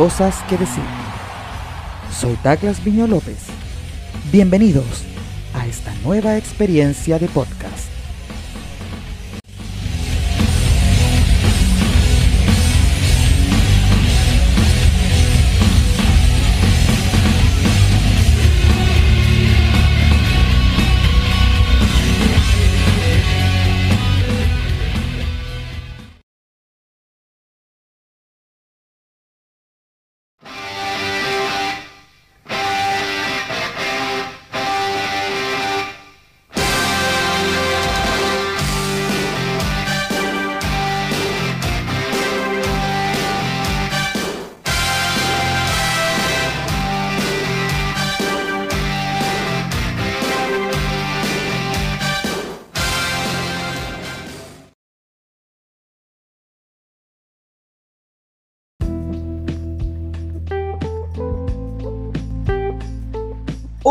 cosas que decir. Soy Douglas Viño López. Bienvenidos a esta nueva experiencia de podcast.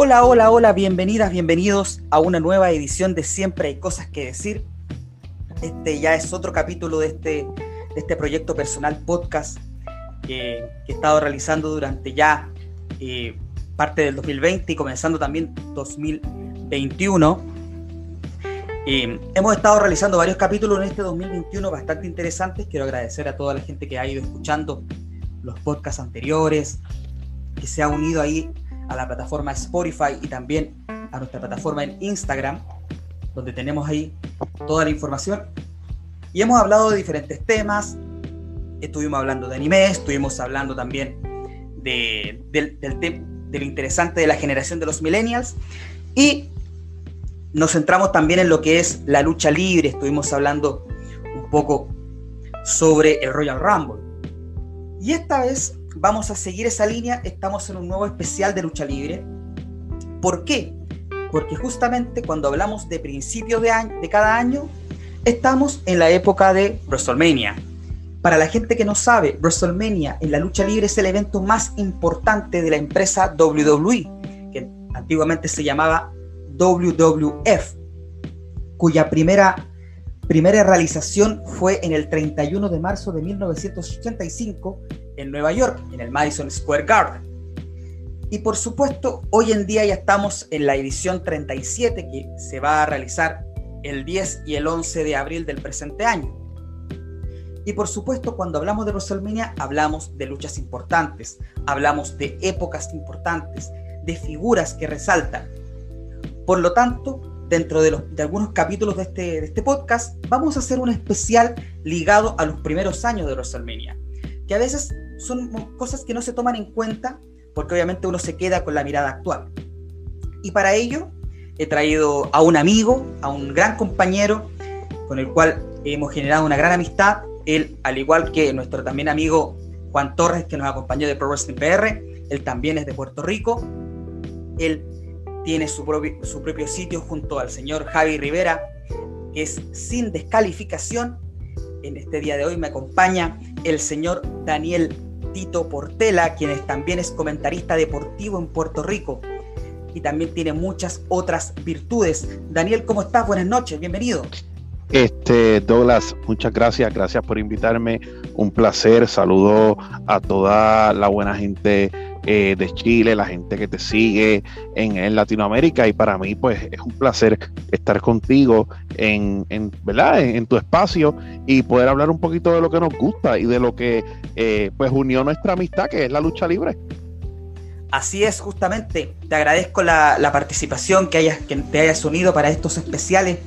Hola, hola, hola, bienvenidas, bienvenidos a una nueva edición de Siempre hay cosas que decir. Este ya es otro capítulo de este, este proyecto personal podcast que, que he estado realizando durante ya eh, parte del 2020 y comenzando también 2021. Eh, hemos estado realizando varios capítulos en este 2021 bastante interesantes. Quiero agradecer a toda la gente que ha ido escuchando los podcasts anteriores, que se ha unido ahí a la plataforma Spotify y también a nuestra plataforma en Instagram, donde tenemos ahí toda la información. Y hemos hablado de diferentes temas. Estuvimos hablando de anime, estuvimos hablando también de, del, del, interesante de la generación de los millennials. Y nos centramos también en lo que es la lucha libre. Estuvimos hablando un poco sobre el Royal Rumble. Y esta vez vamos a seguir esa línea, estamos en un nuevo especial de lucha libre. ¿Por qué? Porque justamente cuando hablamos de principios de, año, de cada año, estamos en la época de WrestleMania. Para la gente que no sabe, WrestleMania en la lucha libre es el evento más importante de la empresa WWE, que antiguamente se llamaba WWF, cuya primera, primera realización fue en el 31 de marzo de 1985 en Nueva York, en el Madison Square Garden. Y por supuesto, hoy en día ya estamos en la edición 37 que se va a realizar el 10 y el 11 de abril del presente año. Y por supuesto, cuando hablamos de WrestleMania, hablamos de luchas importantes, hablamos de épocas importantes, de figuras que resaltan. Por lo tanto, dentro de, los, de algunos capítulos de este, de este podcast, vamos a hacer un especial ligado a los primeros años de WrestleMania, que a veces son cosas que no se toman en cuenta porque obviamente uno se queda con la mirada actual. Y para ello he traído a un amigo, a un gran compañero con el cual hemos generado una gran amistad. Él, al igual que nuestro también amigo Juan Torres, que nos acompañó de Pro Wrestling PR, él también es de Puerto Rico. Él tiene su propio, su propio sitio junto al señor Javi Rivera, que es sin descalificación. En este día de hoy me acompaña el señor Daniel Tito Portela, quien también es comentarista deportivo en Puerto Rico y también tiene muchas otras virtudes. Daniel, ¿cómo estás? Buenas noches, bienvenido. Este, Douglas, muchas gracias, gracias por invitarme, un placer, saludo a toda la buena gente eh, de Chile, la gente que te sigue en, en, Latinoamérica y para mí pues es un placer estar contigo en, en ¿verdad? En, tu espacio y poder hablar un poquito de lo que nos gusta y de lo que eh, pues unió nuestra amistad que es la lucha libre. Así es, justamente. Te agradezco la, la participación que, hayas, que te hayas unido para estos especiales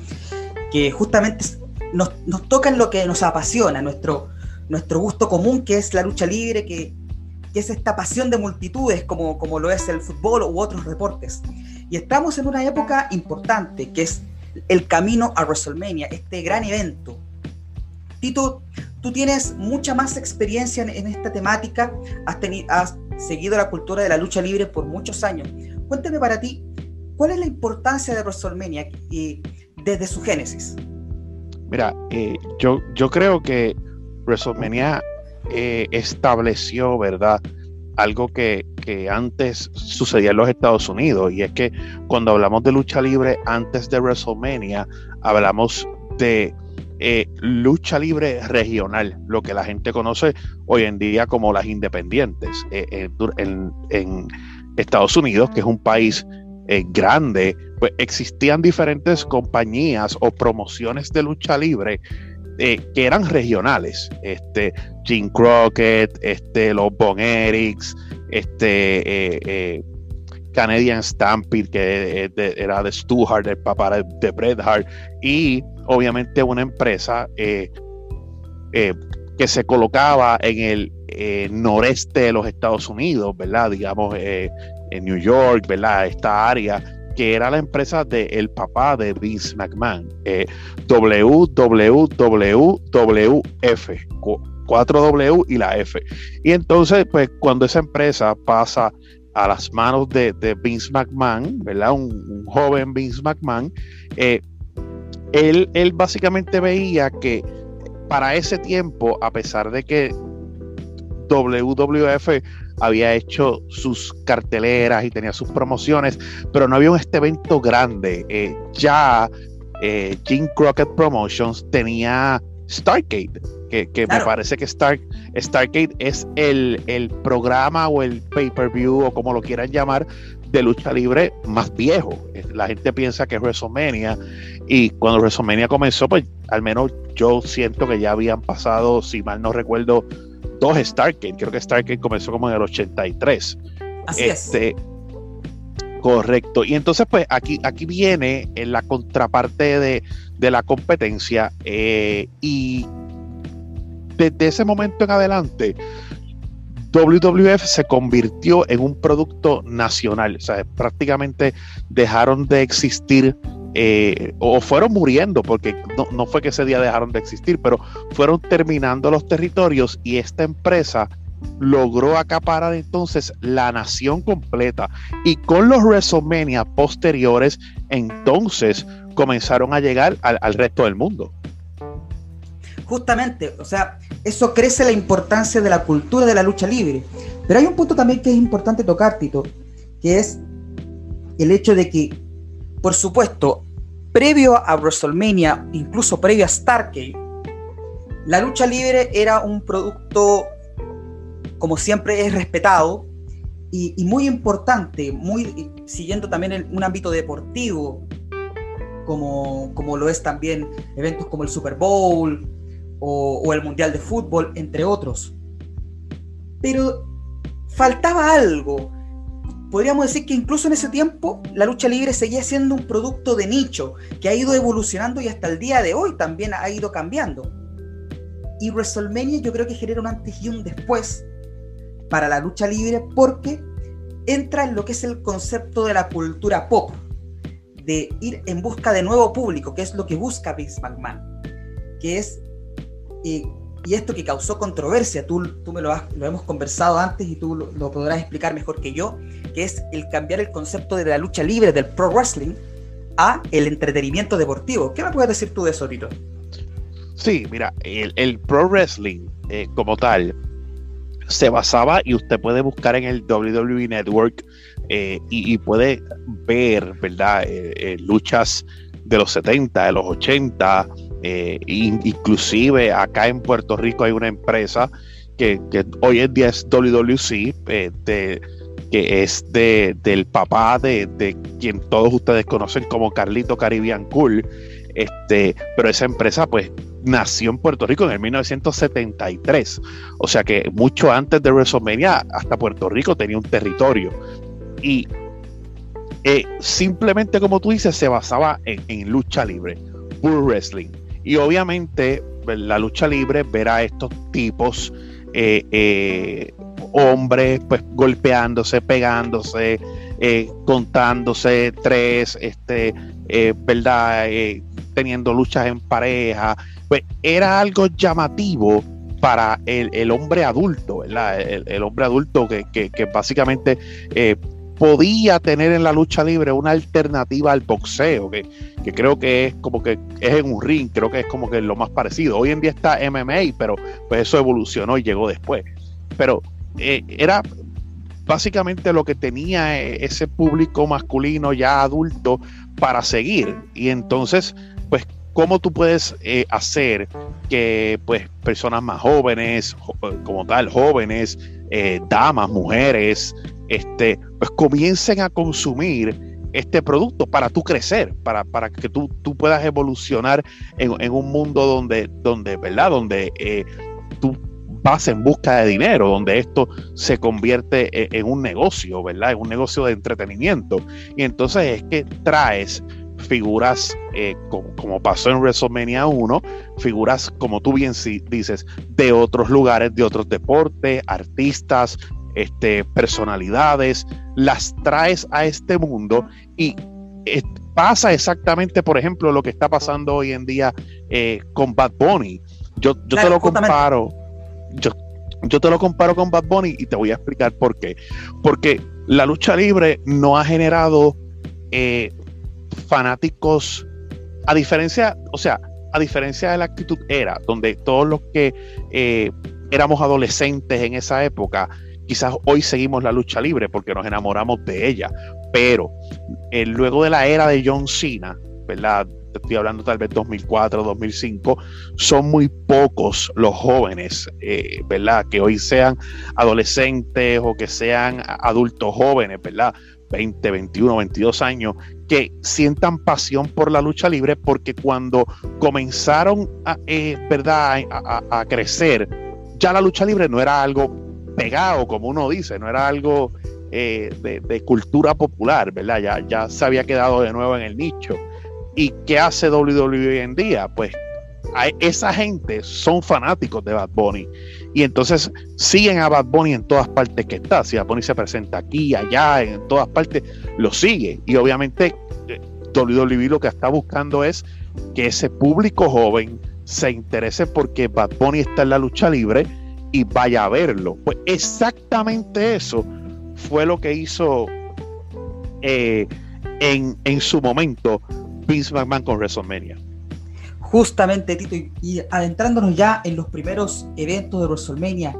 que justamente nos, nos tocan lo que nos apasiona, nuestro, nuestro gusto común, que es la lucha libre, que, que es esta pasión de multitudes, como, como lo es el fútbol u otros deportes. Y estamos en una época importante, que es el camino a WrestleMania, este gran evento. Tito, tú tienes mucha más experiencia en, en esta temática, has, has seguido la cultura de la lucha libre por muchos años. Cuéntame para ti, ¿cuál es la importancia de WrestleMania? Y, desde su génesis? Mira, eh, yo, yo creo que WrestleMania eh, estableció, ¿verdad? Algo que, que, antes sucedía en los Estados Unidos, y es que cuando hablamos de lucha libre antes de WrestleMania, hablamos de eh, lucha libre regional, lo que la gente conoce hoy en día como las independientes. Eh, en, Estados Unidos, que es un país grande, pues existían diferentes compañías o promociones de lucha libre que eran regionales. Este, Jim Crockett, este, los Bon Erics, este, Canadian Stampede, que era de Stu Hart, el papá de, Bret Hart, y obviamente una empresa eh, eh, que se colocaba en el eh, noreste de los Estados Unidos, ¿verdad? Digamos, en New York, ¿verdad? Esta área, que era la empresa del papá de Vince McMahon, WWWF, 4W y la F. Y entonces, pues cuando esa empresa pasa a las manos de, Vince McMahon, ¿verdad? Un, joven Vince McMahon, eh, él, él básicamente veía que para ese tiempo, a pesar de que WWF había hecho sus carteleras y tenía sus promociones, pero no había este evento grande. Eh, ya eh, Jim Crockett Promotions tenía Stargate, que, me parece que Star, Stargate es el, el programa o el pay-per-view o como lo quieran llamar de lucha libre más viejo. La gente piensa que es WrestleMania y cuando WrestleMania comenzó, pues al menos yo siento que ya habían pasado, si mal no recuerdo, dos Stargate. Creo que Stargate comenzó como en el 83. Así es. Este, correcto. Y entonces, pues aquí, aquí viene en la contraparte de, de la competencia eh, y desde ese momento en adelante, WWF se convirtió en un producto nacional. O sea, prácticamente dejaron de existir eh, o fueron muriendo, porque no, no, fue que ese día dejaron de existir, pero fueron terminando los territorios y esta empresa logró acaparar entonces la nación completa. Y con los WrestleMania posteriores, entonces comenzaron a llegar al resto del mundo. Justamente, o sea, eso crece la importancia de la cultura de la lucha libre. Pero hay un punto también que es importante tocar, Tito, que es el hecho de que, por supuesto, previo a WrestleMania, incluso previo a Stargate, la lucha libre era un producto, como siempre, es respetado y, muy importante, muy siguiendo también un ámbito deportivo, como, como lo es también eventos como el Super Bowl, o, el Mundial de Fútbol, entre otros. Pero faltaba algo. Podríamos decir que incluso en ese tiempo la lucha libre seguía siendo un producto de nicho que ha ido evolucionando y hasta el día de hoy también ha ido cambiando. Y WrestleMania yo creo que genera un antes y un después para la lucha libre porque entra en lo que es el concepto de la cultura pop, de ir en busca de nuevo público, que es lo que busca Vince McMahon, que es y, esto que causó controversia, tú, tú me lo, has, lo hemos conversado antes y tú lo, podrás explicar mejor que yo, que es el cambiar el concepto de la lucha libre del pro wrestling a el entretenimiento deportivo. ¿Qué me puedes decir tú de eso, Tito? Sí, mira, el, pro wrestling eh, como tal se basaba, y usted puede buscar en el WWE Network eh, y, puede ver, ¿verdad? Eh, luchas de los 70, de los 80, eh, inclusive acá en Puerto Rico hay una empresa que, hoy en día es WWC, eh, que es de, del papá de, quien todos ustedes conocen como Carlito Caribbean Cool. Este, pero esa empresa pues nació en Puerto Rico en el 1973. O sea que mucho antes de WrestleMania hasta Puerto Rico tenía un territorio. Y eh, simplemente como tú dices, se basaba en, en lucha libre, Bull Wrestling. Y obviamente pues, la lucha libre ver a estos tipos, eh, eh, hombres, pues golpeándose, pegándose, eh, contándose tres, este, ¿verdad? teniendo luchas en pareja, pues era algo llamativo para el, hombre adulto, ¿verdad? El, hombre adulto que, que, que básicamente podía tener en la lucha libre una alternativa al boxeo, que, creo que es como que es en un ring, creo que es como que lo más parecido. Hoy en día está MMA, pero pues eso evolucionó y llegó después. Pero eh, era básicamente lo que tenía e, ese público masculino ya adulto para seguir. Y entonces, pues cómo tú puedes eh, hacer que pues personas más jóvenes, como tal, jóvenes, eh, damas, mujeres, este, pues comiencen a consumir este producto para tú crecer, para, para que tú, tú puedas evolucionar en, un mundo donde, donde, ¿verdad? Donde eh, tú vas en busca de dinero, donde esto se convierte en, en, un negocio, ¿verdad? En un negocio de entretenimiento. Y entonces es que traes figuras eh, como, pasó en WrestleMania 1, figuras como tú bien dices, de otros lugares, de otros deportes, artistas, este, personalidades, las traes a este mundo y eh, pasa exactamente, por ejemplo, lo que está pasando hoy en día eh, con Bad Bunny. Yo, yo te lo comparo, yo, yo te lo comparo con Bad Bunny y te voy a explicar por qué. Porque la lucha libre no ha generado fanáticos, a diferencia, o sea, a diferencia de la actitud era, donde todos los que eh, éramos adolescentes en esa época, quizás hoy seguimos la lucha libre porque nos enamoramos de ella, pero eh, luego de la era de John Cena, ¿verdad? Estoy hablando tal vez 2004, 2005, son muy pocos los jóvenes, eh, ¿verdad? Que hoy sean adolescentes o que sean adultos jóvenes, ¿verdad? 20, 21, 22 años, que sientan pasión por la lucha libre, porque cuando comenzaron a, eh, ¿verdad? A, crecer, ya la lucha libre no era algo pegado, como uno dice, no era algo eh, de, cultura popular, ¿verdad? Ya, ya se había quedado de nuevo en el nicho. ¿Y qué hace WWE hoy en día? Pues esa gente son fanáticos de Bad Bunny y entonces siguen a Bad Bunny en todas partes que está. Si Bad Bunny se presenta aquí, allá, en todas partes, lo sigue. Y obviamente eh, WWE lo que está buscando es que ese público joven se interese porque Bad Bunny está en la lucha libre y vaya a verlo. Pues exactamente eso fue lo que hizo eh, en, en su momento Vince McMahon con WrestleMania. Justamente, Tito, y, adentrándonos ya en los primeros eventos de WrestleMania,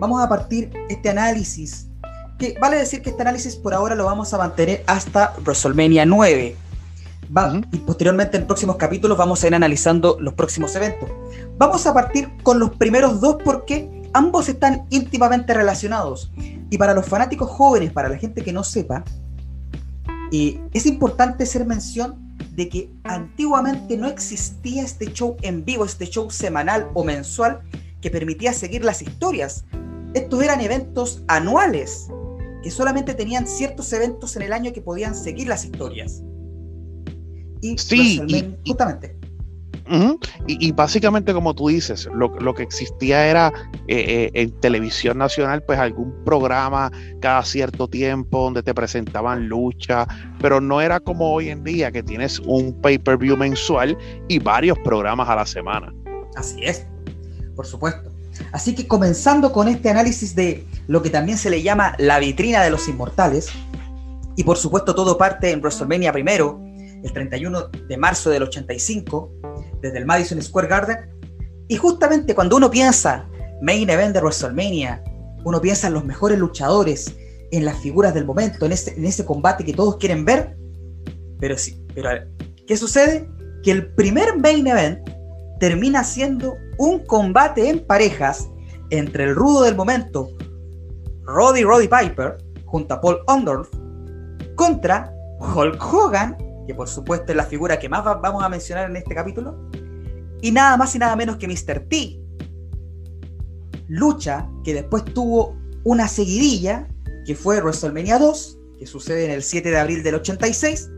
vamos a partir este análisis, que vale decir que este análisis por ahora lo vamos a mantener hasta WrestleMania 9. Y posteriormente en próximos capítulos vamos a ir analizando los próximos eventos. Vamos a partir con los primeros dos porque ambos están íntimamente relacionados. Y para los fanáticos jóvenes, para la gente que no sepa, eh, es importante hacer mención de que antiguamente no existía este show en vivo, este show semanal o mensual que permitía seguir las historias. Estos eran eventos anuales que solamente tenían ciertos eventos en el año que podían seguir las historias. Y sí, justamente. Y, básicamente, como tú dices, lo, que existía era eh, eh, en televisión nacional, pues algún programa cada cierto tiempo donde te presentaban lucha, pero no era como hoy en día que tienes un pay-per-view mensual y varios programas a la semana. Así es, por supuesto. Así que comenzando con este análisis de lo que también se le llama la vitrina de los inmortales, y por supuesto todo parte en WrestleMania primero, el 31 de marzo del 85, desde el Madison Square Garden. Y justamente cuando uno piensa Main Event de WrestleMania, uno piensa en los mejores luchadores, en las figuras del momento, en ese, en ese combate que todos quieren ver. Pero sí, pero ¿qué sucede? Que el primer Main Event termina siendo un combate en parejas entre el rudo del momento, Roddy Roddy Piper, junto a Paul Ondorf, contra Hulk Hogan que por supuesto es la figura que más vamos a mencionar en este capítulo, y nada más y nada menos que Mr. T. Lucha que después tuvo una seguidilla, que fue WrestleMania 2, que sucede en el 7 de abril del 86,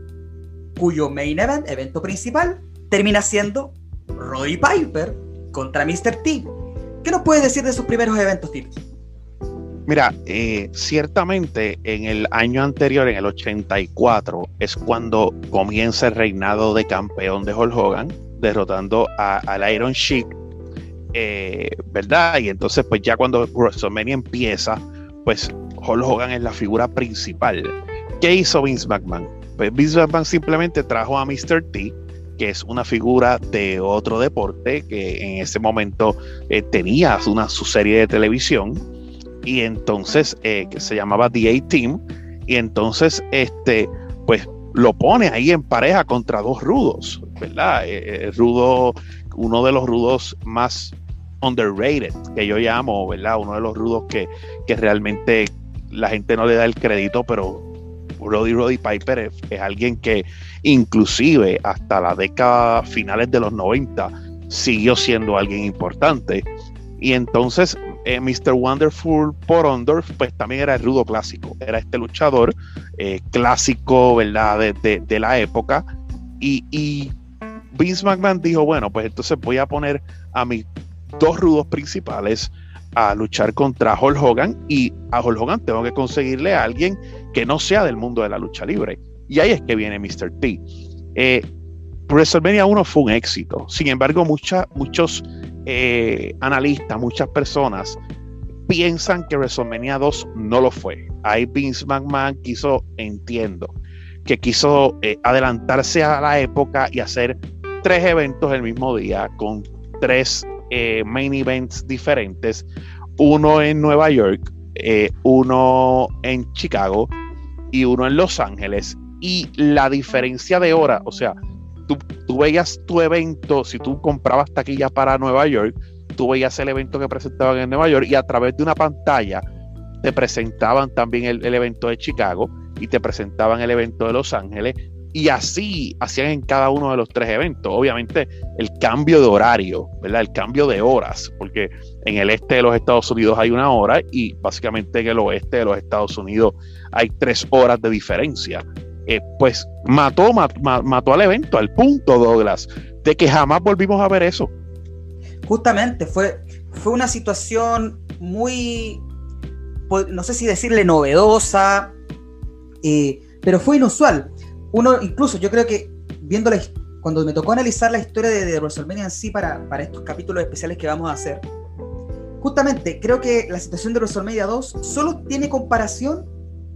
cuyo main event, evento principal, termina siendo Roddy Piper contra Mr. T. ¿Qué nos puedes decir de sus primeros eventos, Tito? Mira, eh, ciertamente en el año anterior, en el 84, es cuando comienza el reinado de campeón de Hulk Hogan, derrotando al Iron Sheik, eh, ¿verdad? Y entonces, pues ya cuando WrestleMania empieza, pues Hulk Hogan es la figura principal. ¿Qué hizo Vince McMahon? Pues Vince McMahon simplemente trajo a Mr. T, que es una figura de otro deporte que en ese momento eh, tenía una, su serie de televisión y entonces eh, que se llamaba The A-Team y entonces este pues lo pone ahí en pareja contra dos rudos ¿verdad? Eh, rudo, uno de los rudos más underrated, que yo llamo, ¿verdad? Uno de los rudos que, que realmente la gente no le da el crédito, pero Roddy Roddy Piper es, alguien que inclusive hasta la década finales de los 90 siguió siendo alguien importante. Y entonces eh, Mr. Wonderful por Ondorf, pues también era el rudo clásico, era este luchador eh, clásico, ¿verdad? De, la época. Y, y Vince McMahon dijo, bueno, pues entonces voy a poner a mis dos rudos principales a luchar contra Hulk Hogan y a Hulk Hogan tengo que conseguirle a alguien que no sea del mundo de la lucha libre. Y ahí es que viene Mr. T. Eh, WrestleMania 1 fue un éxito. Sin embargo, muchos eh, analistas, muchas personas piensan que WrestleMania 2 no lo fue. Ahí Vince McMahon quiso, entiendo, que quiso eh, adelantarse a la época y hacer tres eventos el mismo día con tres eh, main events diferentes, uno en Nueva York, uno en Chicago y uno en Los Ángeles. Y la diferencia de hora, o sea, tú, tú veías tu evento, si tú comprabas taquilla para Nueva York, tú veías el evento que presentaban en Nueva York y a través de una pantalla te presentaban también el, el, evento de Chicago y te presentaban el evento de Los Ángeles y así hacían en cada uno de los tres eventos. Obviamente el cambio de horario, ¿verdad? El cambio de horas, porque en el este de los Estados Unidos hay una hora y básicamente en el oeste de los Estados Unidos hay tres horas de diferencia. Eh, pues mató, mató al evento, al punto, Douglas, de que jamás volvimos a ver eso. Justamente, fue, fue una situación muy, pues, no sé si decirle novedosa, eh, pero fue inusual uno, incluso yo creo que viendo cuando me tocó analizar la historia de, de WrestleMania en sí para, para estos capítulos especiales que vamos a hacer, justamente creo que la situación de WrestleMania 2 solo tiene comparación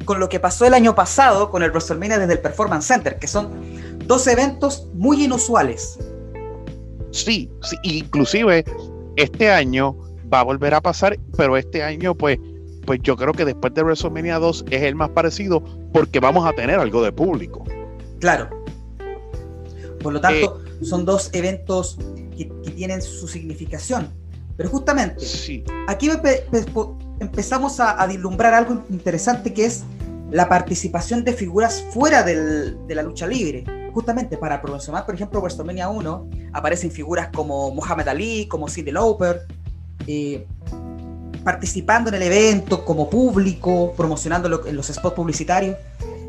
con lo que pasó el año pasado con el WrestleMania desde el Performance Center, que son dos eventos muy inusuales. Sí, sí, inclusive este año va a volver a pasar, pero este año pues pues yo creo que después de WrestleMania 2 es el más parecido porque vamos a tener algo de público. Claro. Por lo tanto, eh, son dos eventos que, tienen su significación. Pero justamente, aquí empezamos a, a, algo interesante que es la participación de figuras fuera de la lucha libre. Justamente para promocionar, por ejemplo, WrestleMania 1, aparecen figuras como Muhammad Ali, como Cindy Lauper, eh, participando en el evento como público, promocionando en los spots publicitarios.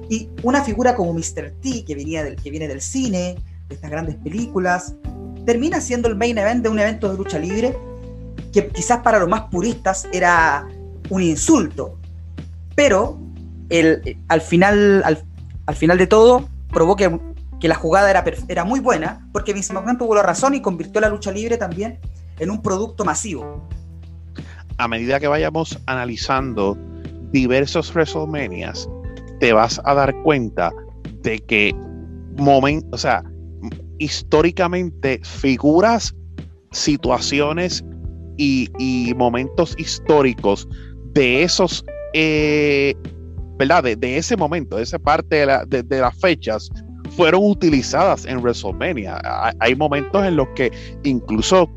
Y una figura como Mr. T, que, venía del, que viene del cine, de estas grandes películas, termina siendo el main event de un evento de lucha libre que quizás para los más puristas era un insulto. Pero el, al, final, al, final de todo probó que, la jugada era, era muy buena porque Vince McMahon tuvo la razón y convirtió la lucha libre también en un producto masivo. A medida que vayamos analizando diversos WrestleManias, te vas a dar cuenta de que o sea, históricamente figuras, situaciones y, momentos históricos de esos, eh, ¿verdad? De, ese momento, de esa parte de, de, las fechas, fueron utilizadas en WrestleMania. Hay momentos en los que incluso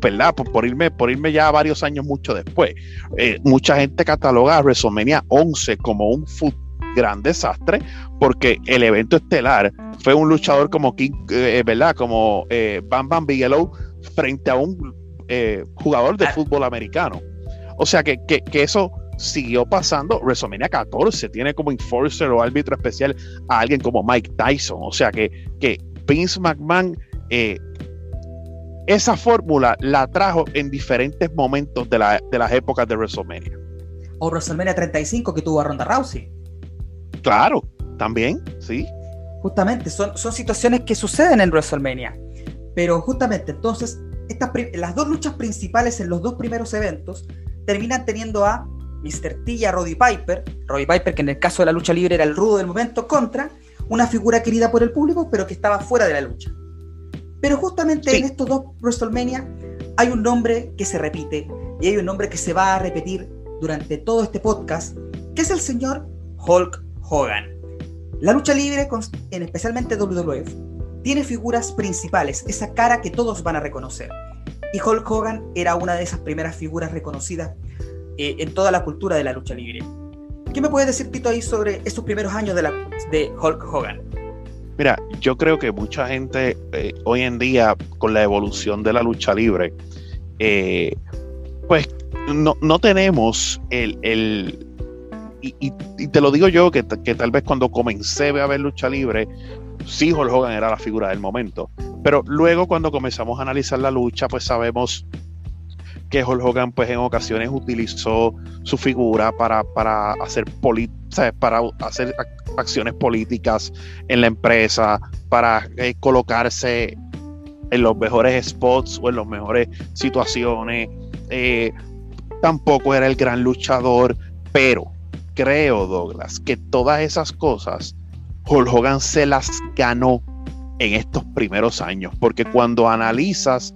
¿verdad? Por, irme, por irme ya varios años mucho después. Eh, mucha gente cataloga a WrestleMania 11 como un, gran desastre porque el evento estelar fue un luchador como King, eh, ¿verdad? Como eh, Bam Bam Bigelow frente a un eh, jugador de fútbol americano. O sea que, eso siguió pasando. WrestleMania 14 tiene como enforcer o árbitro especial a alguien como Mike Tyson. O sea que, que Vince McMahon esa fórmula la trajo en diferentes momentos de, la, de las épocas de WrestleMania. O WrestleMania 35 que tuvo a Ronda Rousey. Claro, también, sí. Justamente, son, son situaciones que suceden en WrestleMania. Pero justamente, entonces, estas, las dos luchas principales en los dos primeros eventos terminan teniendo a Mr. T y a Roddy Piper. Roddy Piper, que en el caso de la lucha libre era el rudo del momento, contra una figura querida por el público, pero que estaba fuera de la lucha. Pero justamente en estos dos WrestleMania hay un nombre que se repite y hay un nombre que se va a repetir durante todo este podcast, que es el señor Hulk Hogan. La lucha libre, en especialmente WWF, tiene figuras principales, esa cara que todos van a reconocer. Y Hulk Hogan era una de esas primeras figuras reconocidas eh, en toda la cultura de la lucha libre. ¿Qué me puedes decir, Tito, ahí sobre esos primeros años de, Hulk Hogan? Mira, yo creo que mucha gente eh, hoy en día, con la evolución de la lucha libre, eh, pues no, no, tenemos el... el y, te lo digo yo, que, que, tal vez cuando comencé a ver lucha libre, sí Hulk Hogan era la figura del momento. Pero luego cuando comenzamos a analizar la lucha, pues sabemos que Hulk Hogan pues en ocasiones utilizó su figura para, para hacer para hacer acciones políticas en la empresa, para eh, colocarse en los mejores spots o en las mejores situaciones. Eh, tampoco era el gran luchador, pero creo, Douglas, que todas esas cosas Hulk Hogan se las ganó en estos primeros años, porque cuando analizas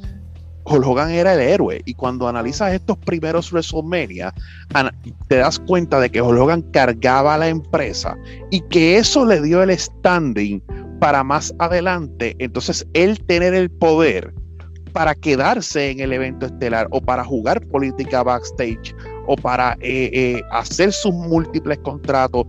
Hulk Hogan era el héroe. Y cuando analizas estos primeros WrestleMania, te das cuenta de que Hulk Hogan cargaba a la empresa y que eso le dio el standing para más adelante. Entonces, él tener el poder para quedarse en el evento estelar o para jugar política backstage o para eh, eh, hacer sus múltiples contratos.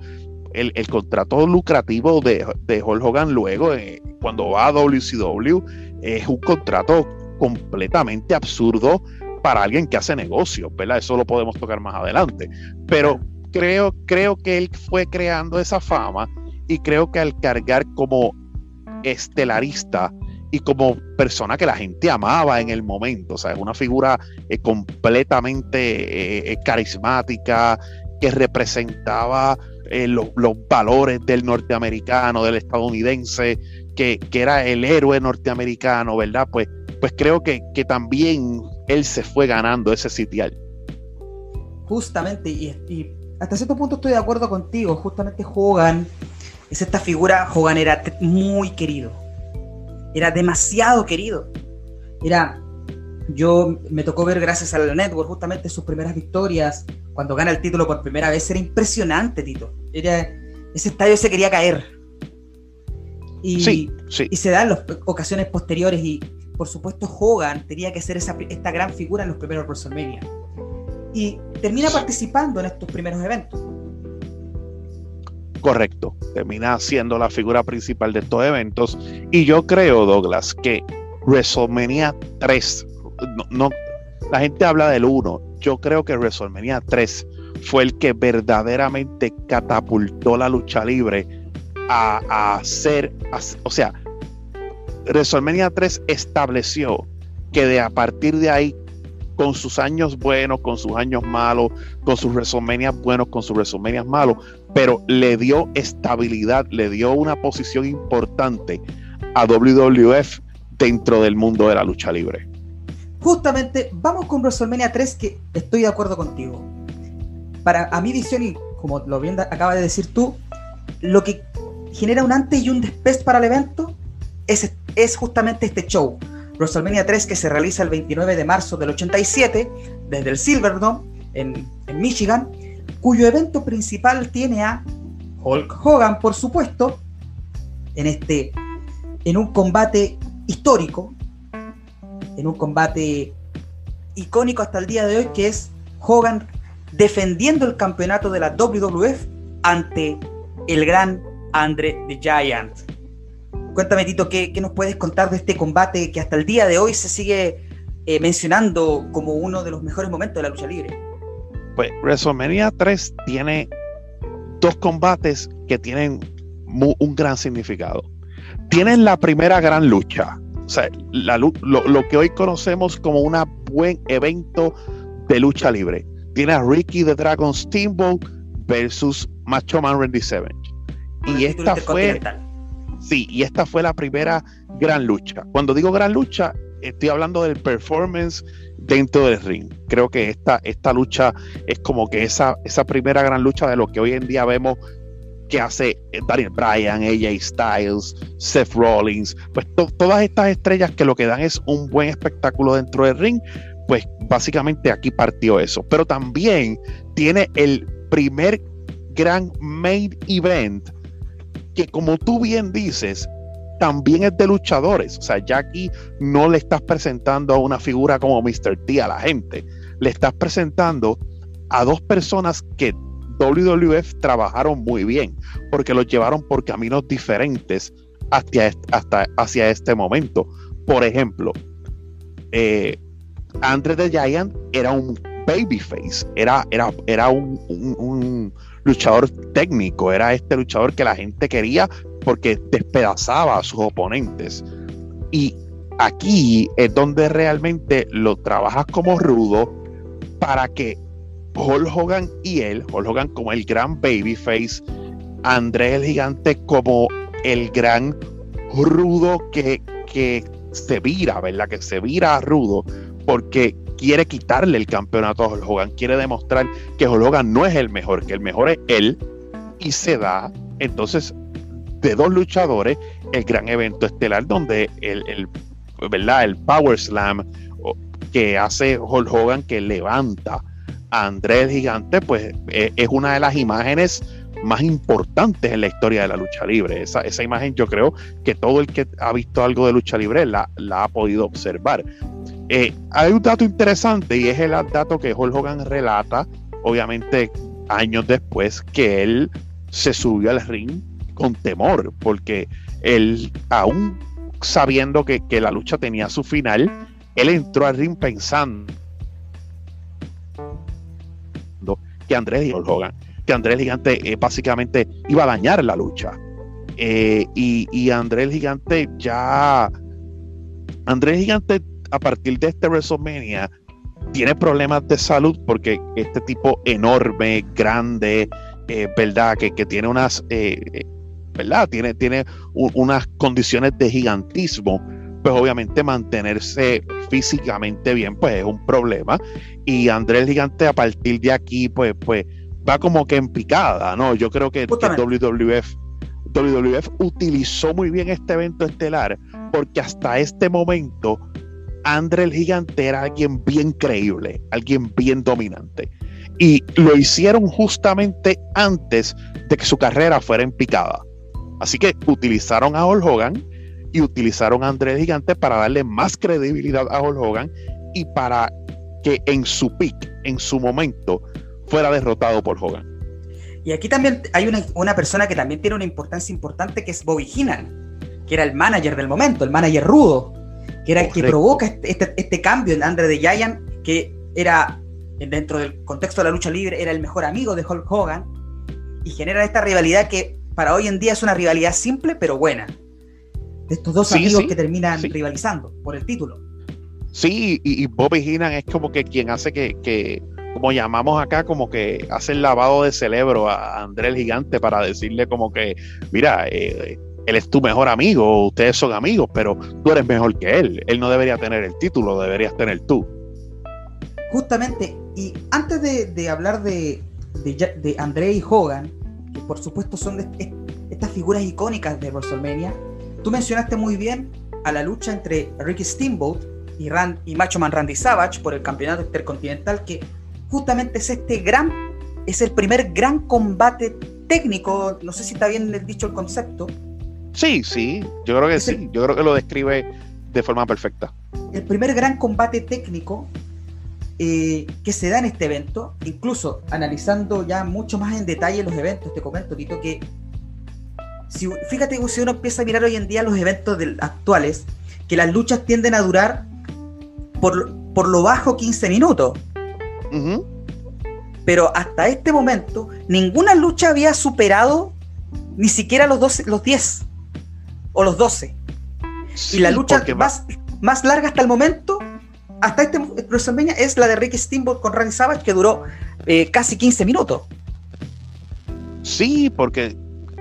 El, contrato lucrativo de, de Hulk Hogan luego, eh, cuando va a WCW, es un contrato completamente absurdo para alguien que hace negocios, ¿verdad? Eso lo podemos tocar más adelante. Pero creo, creo que él fue creando esa fama y creo que al cargar como estelarista y como persona que la gente amaba en el momento, o sea, es una figura eh, completamente eh, carismática que representaba los, los, valores del norteamericano, del estadounidense, que, que, era el héroe norteamericano, ¿verdad? Pues pues creo que, también él se fue ganando ese sitial. Justamente, y, hasta cierto punto estoy de acuerdo contigo, justamente Hogan es esta figura, Hogan era muy querido, era demasiado querido, era, yo me tocó ver gracias al network justamente sus primeras victorias, cuando gana el título por primera vez, era impresionante, Tito, era, ese estadio se quería caer. Y, sí, sí. y se dan las ocasiones posteriores y por supuesto, Hogan tenía que ser esa, esta gran figura en los primeros WrestleMania. Y termina participando en estos primeros eventos. Correcto, termina siendo la figura principal de estos eventos. Y yo creo, Douglas, que WrestleMania 3, no, la gente habla del 1, yo creo que WrestleMania 3 fue el que verdaderamente catapultó la lucha libre a, a ser, o sea, WrestleMania 3 estableció que de a partir de ahí, con sus años buenos, con sus años malos, con sus WrestleMania buenos, con sus WrestleMania malos, pero le dio estabilidad, le dio una posición importante a WWF dentro del mundo de la lucha libre. Justamente, vamos con WrestleMania 3, que estoy de acuerdo contigo. Para a mi visión, y como lo bien acaba de decir tú, lo que genera un antes y un después para el evento es, es justamente este show, WrestleMania 3, que se realiza el 29 de marzo del 87 desde el Silverdome en, en Michigan, cuyo evento principal tiene a Hulk Hogan, por supuesto, en este en un combate histórico, en un combate icónico hasta el día de hoy, que es Hogan defendiendo el campeonato de la WWF ante el gran Andre the Giant. Cuéntame, Tito, ¿qué, nos puedes contar de este combate que hasta el día de hoy se sigue eh, mencionando como uno de los mejores momentos de la lucha libre? Pues WrestleMania 3 tiene dos combates que tienen un gran significado. Tienen la primera gran lucha, o sea, lo, que hoy conocemos como un buen evento de lucha libre. Tiene a Ricky the Dragon Steamboat versus Macho Man Randy Savage. y esta fue Sí, y esta fue la primera gran lucha. Cuando digo gran lucha, estoy hablando del performance dentro del ring. Creo que esta, esta lucha es como que esa, esa primera gran lucha de lo que hoy en día vemos que hace Daniel Bryan, AJ Styles, Seth Rollins, pues todas estas estrellas que lo que dan es un buen espectáculo dentro del ring, pues básicamente aquí partió eso. Pero también tiene el primer gran main event que como tú bien dices, también es de luchadores. O sea, ya aquí no le estás presentando a una figura como Mr. T a la gente. Le estás presentando a dos personas que WWF trabajaron muy bien, porque los llevaron por caminos diferentes hasta, hasta hacia este momento. Por ejemplo, eh, Andre the Giant era un babyface, era, era, era un, luchador técnico, era este luchador que la gente quería porque despedazaba a sus oponentes. Y aquí es donde realmente lo trabajas como rudo para que Hulk Hogan y él, Hulk Hogan como el gran babyface, Andrés el gigante como el gran rudo que, que se vira, ¿verdad? Que se vira a rudo porque quiere quitarle el campeonato a Hulk Hogan, quiere demostrar que Hulk Hogan no es el mejor, que el mejor es él y se da entonces de dos luchadores el gran evento estelar donde el, el ¿verdad? el Power Slam que hace Hulk Hogan que levanta a Andrés el Gigante, pues e, es una de las imágenes más importantes en la historia de la lucha libre. Esa, esa imagen yo creo que todo el que ha visto algo de lucha libre la, la ha podido observar. Eh, hay un dato interesante y es el dato que Hulk Hogan relata, obviamente años después, que él se subió al ring con temor, porque él, aún sabiendo que, que la lucha tenía su final, él entró al ring pensando que Andrés y Hogan que Andrés Gigante eh, básicamente iba a dañar la lucha. Eh, y, y Andrés Gigante ya. Andrés Gigante, a partir de este WrestleMania, tiene problemas de salud porque este tipo enorme, grande, eh, ¿verdad? Que, tiene unas. ¿Verdad? Tiene, tiene unas condiciones de gigantismo. Pues obviamente mantenerse físicamente bien, pues es un problema. Y Andrés Gigante, a partir de aquí, pues, pues va como que en picada, ¿no? Yo creo que, WWF, WWF utilizó muy bien este evento estelar porque hasta este momento Andre el Gigante era alguien bien creíble, alguien bien dominante. Y lo hicieron justamente antes de que su carrera fuera en picada. Así que utilizaron a Hulk Hogan y utilizaron a Andre el Gigante para darle más credibilidad a Hulk Hogan y para que en su pick, en su momento, fuera derrotado por Hogan. Y aquí también hay una, persona que también tiene una importancia importante que es Bobby Heenan, que era el manager del momento, el manager rudo, que era el que provoca este, este, este, cambio en Andre de Giant, que era, dentro del contexto de la lucha libre, era el mejor amigo de Hulk Hogan, y genera esta rivalidad que para hoy en día es una rivalidad simple pero buena. De estos dos amigos que terminan rivalizando por el título. Sí, y, Bobby Heenan es como que quien hace que como llamamos acá, como que hace el lavado de cerebro a Andrés el Gigante para decirle como que, mira, eh, él es tu mejor amigo, ustedes son amigos, pero tú eres mejor que él. Él no debería tener el título, deberías tener tú. Justamente, y antes de, hablar de, de, André y Hogan, que por supuesto son estas figuras icónicas de WrestleMania, tú mencionaste muy bien a la lucha entre Ricky Steamboat y, y Macho Man Randy Savage por el campeonato intercontinental que justamente es este gran, es el primer gran combate técnico, no sé si está bien dicho el concepto. Sí, sí, yo creo que sí, yo creo que lo describe de forma perfecta. El primer gran combate técnico eh, que se da en este evento, incluso analizando ya mucho más en detalle los eventos, te comento, Tito, que si, fíjate si uno empieza a mirar hoy en día los eventos actuales, que las luchas tienden a durar por, por lo bajo 15 minutos. Pero hasta este momento, ninguna lucha había superado ni siquiera los, 12, los 10 o los 12. y la lucha más, más larga hasta el momento, hasta este WrestleMania, es la de Ricky Steamboat con Randy Savage, que duró eh, casi 15 minutos. Sí, porque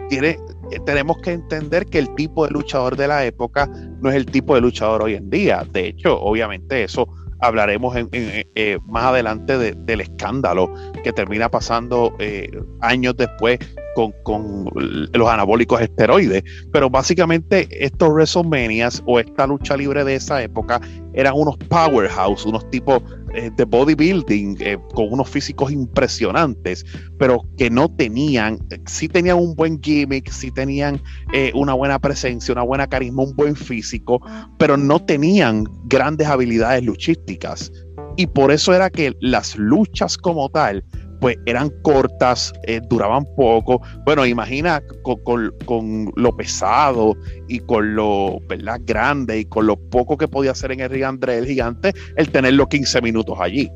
tiene, tenemos que entender que el tipo de luchador de la época no es el tipo de luchador hoy en día. De hecho, obviamente eso hablaremos eh, más adelante del escándalo que termina pasando eh, años después con, los anabólicos esteroides. Pero básicamente estos WrestleManias o esta lucha libre de esa época eran unos powerhouse, unos tipos eh, de bodybuilding eh, con unos físicos impresionantes, pero que no tenían, sí tenían un buen gimmick, sí tenían eh, una buena presencia, una buena carisma, un buen físico, pero no tenían grandes habilidades luchísticas. Y por eso era que las luchas como tal pues eran cortas, eh, duraban poco. Bueno, imagina con, lo pesado y con lo ¿verdad? grande y con lo poco que podía hacer en el ring André el gigante, el tenerlo 15 minutos allí.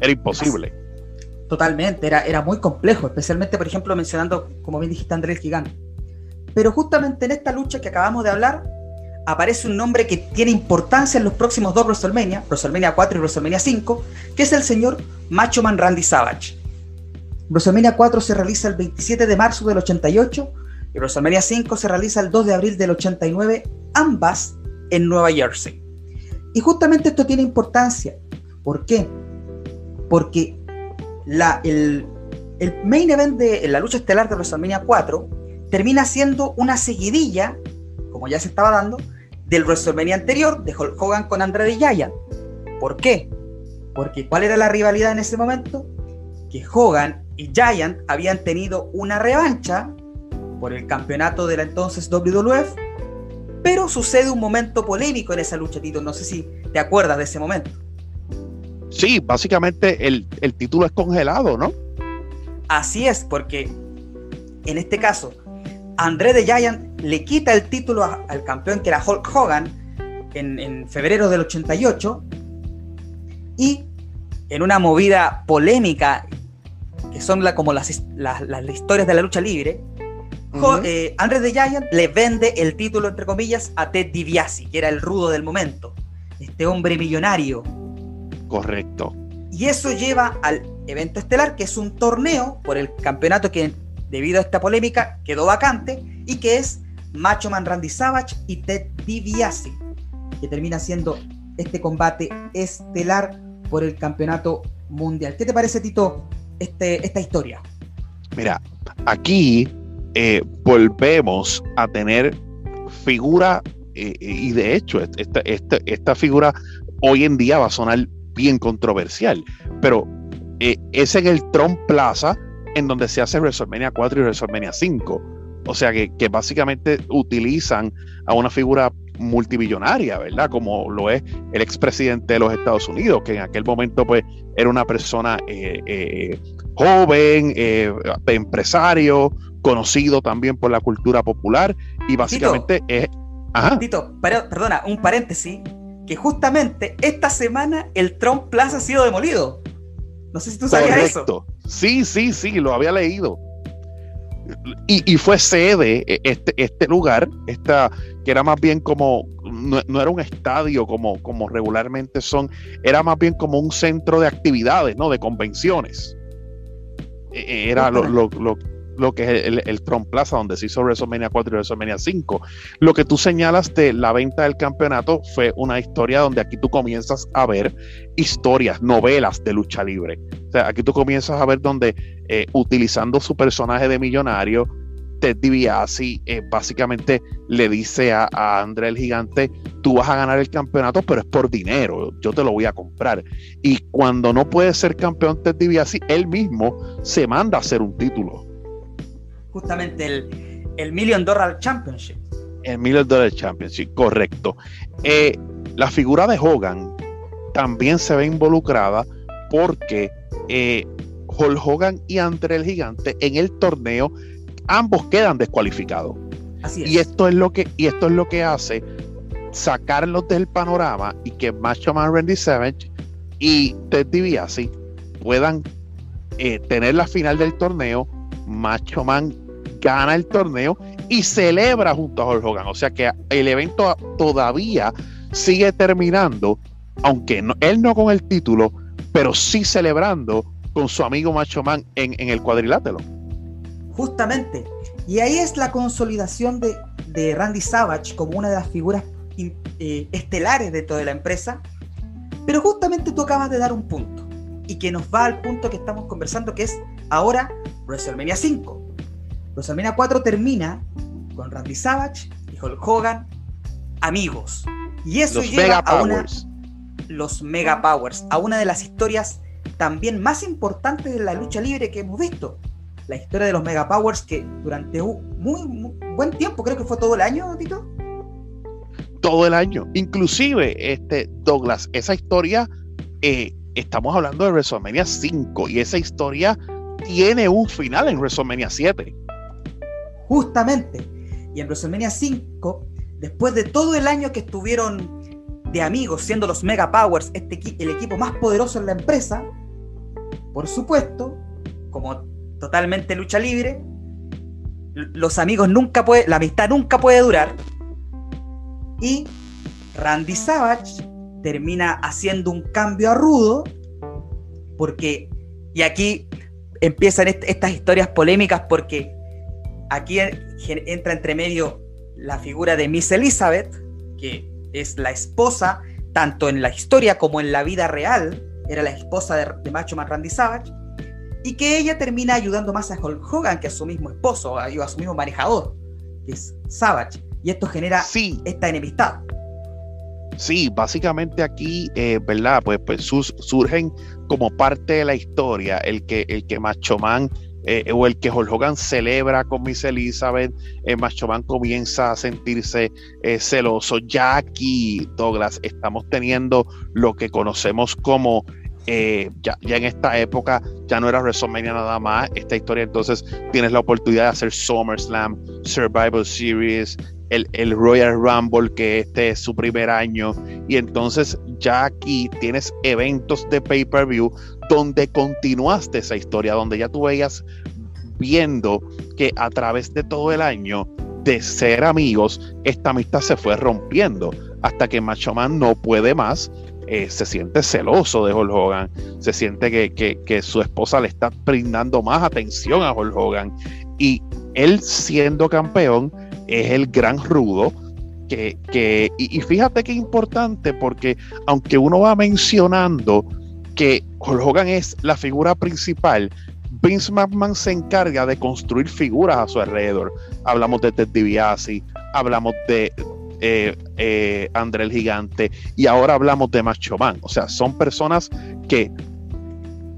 Era imposible. Totalmente, era, era muy complejo, especialmente, por ejemplo, mencionando, como bien dijiste, André el gigante. Pero justamente en esta lucha que acabamos de hablar, aparece un nombre que tiene importancia en los próximos dos WrestleMania, WrestleMania 4 y WrestleMania 5, que es el señor Macho Man Randy Savage. WrestleMania 4 se realiza el 27 de marzo del 88 y WrestleMania 5 se realiza el 2 de abril del 89, ambas en Nueva Jersey. Y justamente esto tiene importancia. ¿Por qué? Porque la, el, el main event de la lucha estelar de WrestleMania 4 termina siendo una seguidilla, como ya se estaba dando, del WrestleMania anterior de Hulk Hogan con Andrade Giant. ¿Por qué? Porque ¿cuál era la rivalidad en ese momento? Que Hogan y Giant habían tenido una revancha por el campeonato de la entonces WWF, pero sucede un momento polémico en esa lucha, Tito. No sé si te acuerdas de ese momento. Sí, básicamente el, el título es congelado, ¿no? Así es, porque en este caso André de Giant le quita el título al campeón que era Hulk Hogan en, febrero del 88 y en una movida polémica que son como las, historias de la lucha libre, eh, André de Giant le vende el título, entre comillas, a Ted DiBiase, que era el rudo del momento, este hombre millonario. Correcto. Y eso lleva al evento estelar, que es un torneo por el campeonato que debido a esta polémica, quedó vacante y que es Macho Man Randy Savage y Ted DiBiase, que termina siendo este combate estelar por el campeonato mundial. ¿Qué te parece, Tito, este, esta historia? Mira, aquí eh, volvemos a tener figura, eh, y de hecho, esta, esta, figura hoy en día va a sonar bien controversial, pero eh, es en el Trump Plaza en donde se hace WrestleMania 4 y WrestleMania 5. O sea que, básicamente utilizan a una figura multibillonaria, ¿verdad? Como lo es el expresidente de los Estados Unidos, que en aquel momento pues era una persona eh, eh, joven, eh, empresario, conocido también por la cultura popular y básicamente es... Ajá. Tito, perdona, un paréntesis, que justamente esta semana el Trump Plaza ha sido demolido. No sé si tú sabías eso. Sí, sí, sí, lo había leído. Y, fue sede e, este, este lugar, esta, que era más bien como, no, era un estadio como, como regularmente son, era más bien como un centro de actividades, ¿no? De convenciones. E, e, era lo, lo, lo que es el, el Tron Plaza, donde se hizo WrestleMania 4 y WrestleMania 5. Lo que tú señalas de la venta del campeonato fue una historia donde aquí tú comienzas a ver historias, novelas de lucha libre. O sea, aquí tú comienzas a ver donde eh, utilizando su personaje de millonario, Ted DiBiase eh, básicamente le dice a, a, André el Gigante, tú vas a ganar el campeonato, pero es por dinero, yo te lo voy a comprar. Y cuando no puede ser campeón Ted DiBiase, él mismo se manda a hacer un título justamente el, el Million Dollar Championship. El Million Dollar Championship, correcto. Eh, la figura de Hogan también se ve involucrada porque eh, Hulk Hogan y Andre el Gigante en el torneo ambos quedan descualificados. Así es. Y esto es lo que, y esto es lo que hace sacarlos del panorama y que Macho Man Randy Savage y Ted DiBiase puedan eh, tener la final del torneo. Macho Man gana el torneo y celebra junto a Hulk Hogan. O sea que el evento todavía sigue terminando, aunque él no con el título, pero sí celebrando con su amigo Macho Man en, el cuadrilátero. Justamente. Y ahí es la consolidación de, Randy Savage como una de las figuras eh, estelares de toda la empresa. Pero justamente tú acabas de dar un punto. Y que nos va al punto que estamos conversando, que es ahora WrestleMania 5 WrestleMania 4 termina con Randy Savage y Hulk Hogan amigos. Y eso Los lleva Mega a una, los Mega Powers, a una de las historias también más importantes de la lucha libre que hemos visto. La historia de los Mega Powers que durante un muy, muy buen tiempo, creo que fue todo el año, Tito. todo el año. Inclusive, este, Douglas, esa historia, eh, estamos hablando de WrestleMania 5 y esa historia tiene un final en WrestleMania 7. Justamente. Y en WrestleMania 5, después de todo el año que estuvieron de amigos, siendo los Mega Powers este el equipo más poderoso en la empresa, por supuesto, como totalmente lucha libre, los amigos nunca puede, la amistad nunca puede durar. Y Randy Savage termina haciendo un cambio a rudo, porque, y aquí empiezan est- estas historias polémicas, porque aquí entra entre medio la figura de Miss Elizabeth, que es la esposa, tanto en la historia como en la vida real, era la esposa de, de Macho Man Randy Savage, y que ella termina ayudando más a Hulk Hogan que a su mismo esposo, a, a su mismo manejador, que es Savage, y esto genera Sí, esta enemistad. Sí, básicamente aquí, eh, ¿verdad? Pues, pues sus- surgen como parte de la historia el que, el que Macho Man eh, o el que Hulk Hogan celebra con Miss Elizabeth, eh, Macho Man comienza a sentirse eh, celoso. Ya aquí, Douglas, estamos teniendo lo que conocemos como, eh, ya, ya en esta época, ya no era WrestleMania nada más, esta historia entonces tienes la oportunidad de hacer SummerSlam, Survival Series, el, el Royal Rumble, que este es su primer año, y entonces ya aquí tienes eventos de pay-per-view donde continuaste esa historia, donde ya tú veías viendo que a través de todo el año de ser amigos, esta amistad se fue rompiendo hasta que Macho Man no puede más. eh, se siente celoso de Hulk Hogan, se siente que, que- su esposa le está brindando más atención a Hulk Hogan y él siendo campeón es el gran rudo que, que y, y fíjate qué importante porque aunque uno va mencionando que Hulk Hogan es la figura principal, Vince McMahon se encarga de construir figuras a su alrededor. Hablamos de Ted DiBiase, hablamos de eh, eh, André el Gigante y ahora hablamos de Macho Man. O sea, son personas que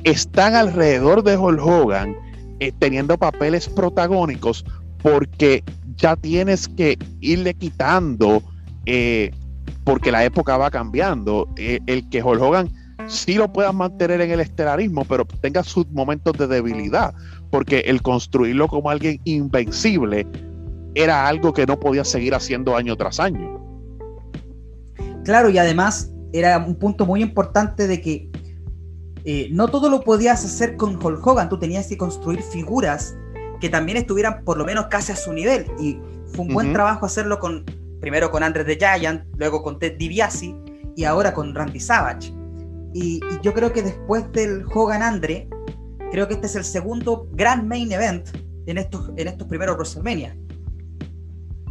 están alrededor de Hulk Hogan eh, teniendo papeles protagónicos porque ya tienes que irle quitando porque la época va cambiando. El que Hulk Hogan sí lo puedas mantener en el estelarismo, pero tenga sus momentos de debilidad, porque el construirlo como alguien invencible era algo que no podía seguir haciendo año tras año. Claro, y además era un punto muy importante de que eh, no todo lo podías hacer con Hulk Hogan, tú tenías que construir figuras que también estuvieran por lo menos casi a su nivel. Y fue un buen trabajo hacerlo con, primero con Andre the Giant, luego con Ted DiBiase y ahora con Randy Savage. Y, yo creo que después del Hogan Andre, creo que este es el segundo gran main event en estos, en estos primeros WrestleMania.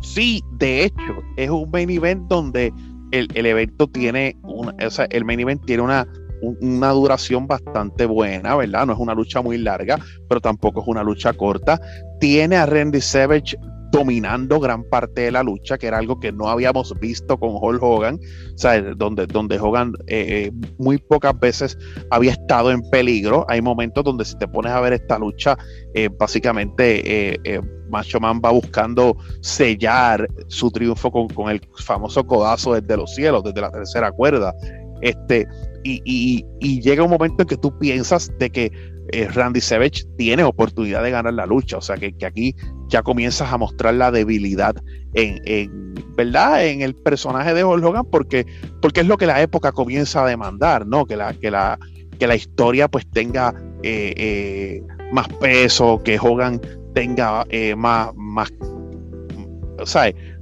Sí, de hecho, es un main event donde el, el evento tiene una, o sea, el main event tiene una, un- una duración bastante buena, ¿verdad? No es una lucha muy larga, pero tampoco es una lucha corta. Tiene a Randy Savage dominando gran parte de la lucha, que era algo que no habíamos visto con Hulk Hogan, o sea, donde, donde Hogan eh, eh, muy pocas veces había estado en peligro. Hay momentos donde si te pones a ver esta lucha, eh, básicamente Macho Man va buscando sellar su triunfo con, el famoso codazo desde los cielos, desde la tercera cuerda. Este, y, y- y llega un momento en que tú piensas de que eh, Randy Savage tiene oportunidad de ganar la lucha. O sea que, que aquí ya comienzas a mostrar la debilidad en, en, ¿verdad? En el personaje de Hogan, porque, porque es lo que la época comienza a demandar, ¿no? Que la, que la, que la historia pues tenga eh, eh, más peso, que Hogan tenga más, más,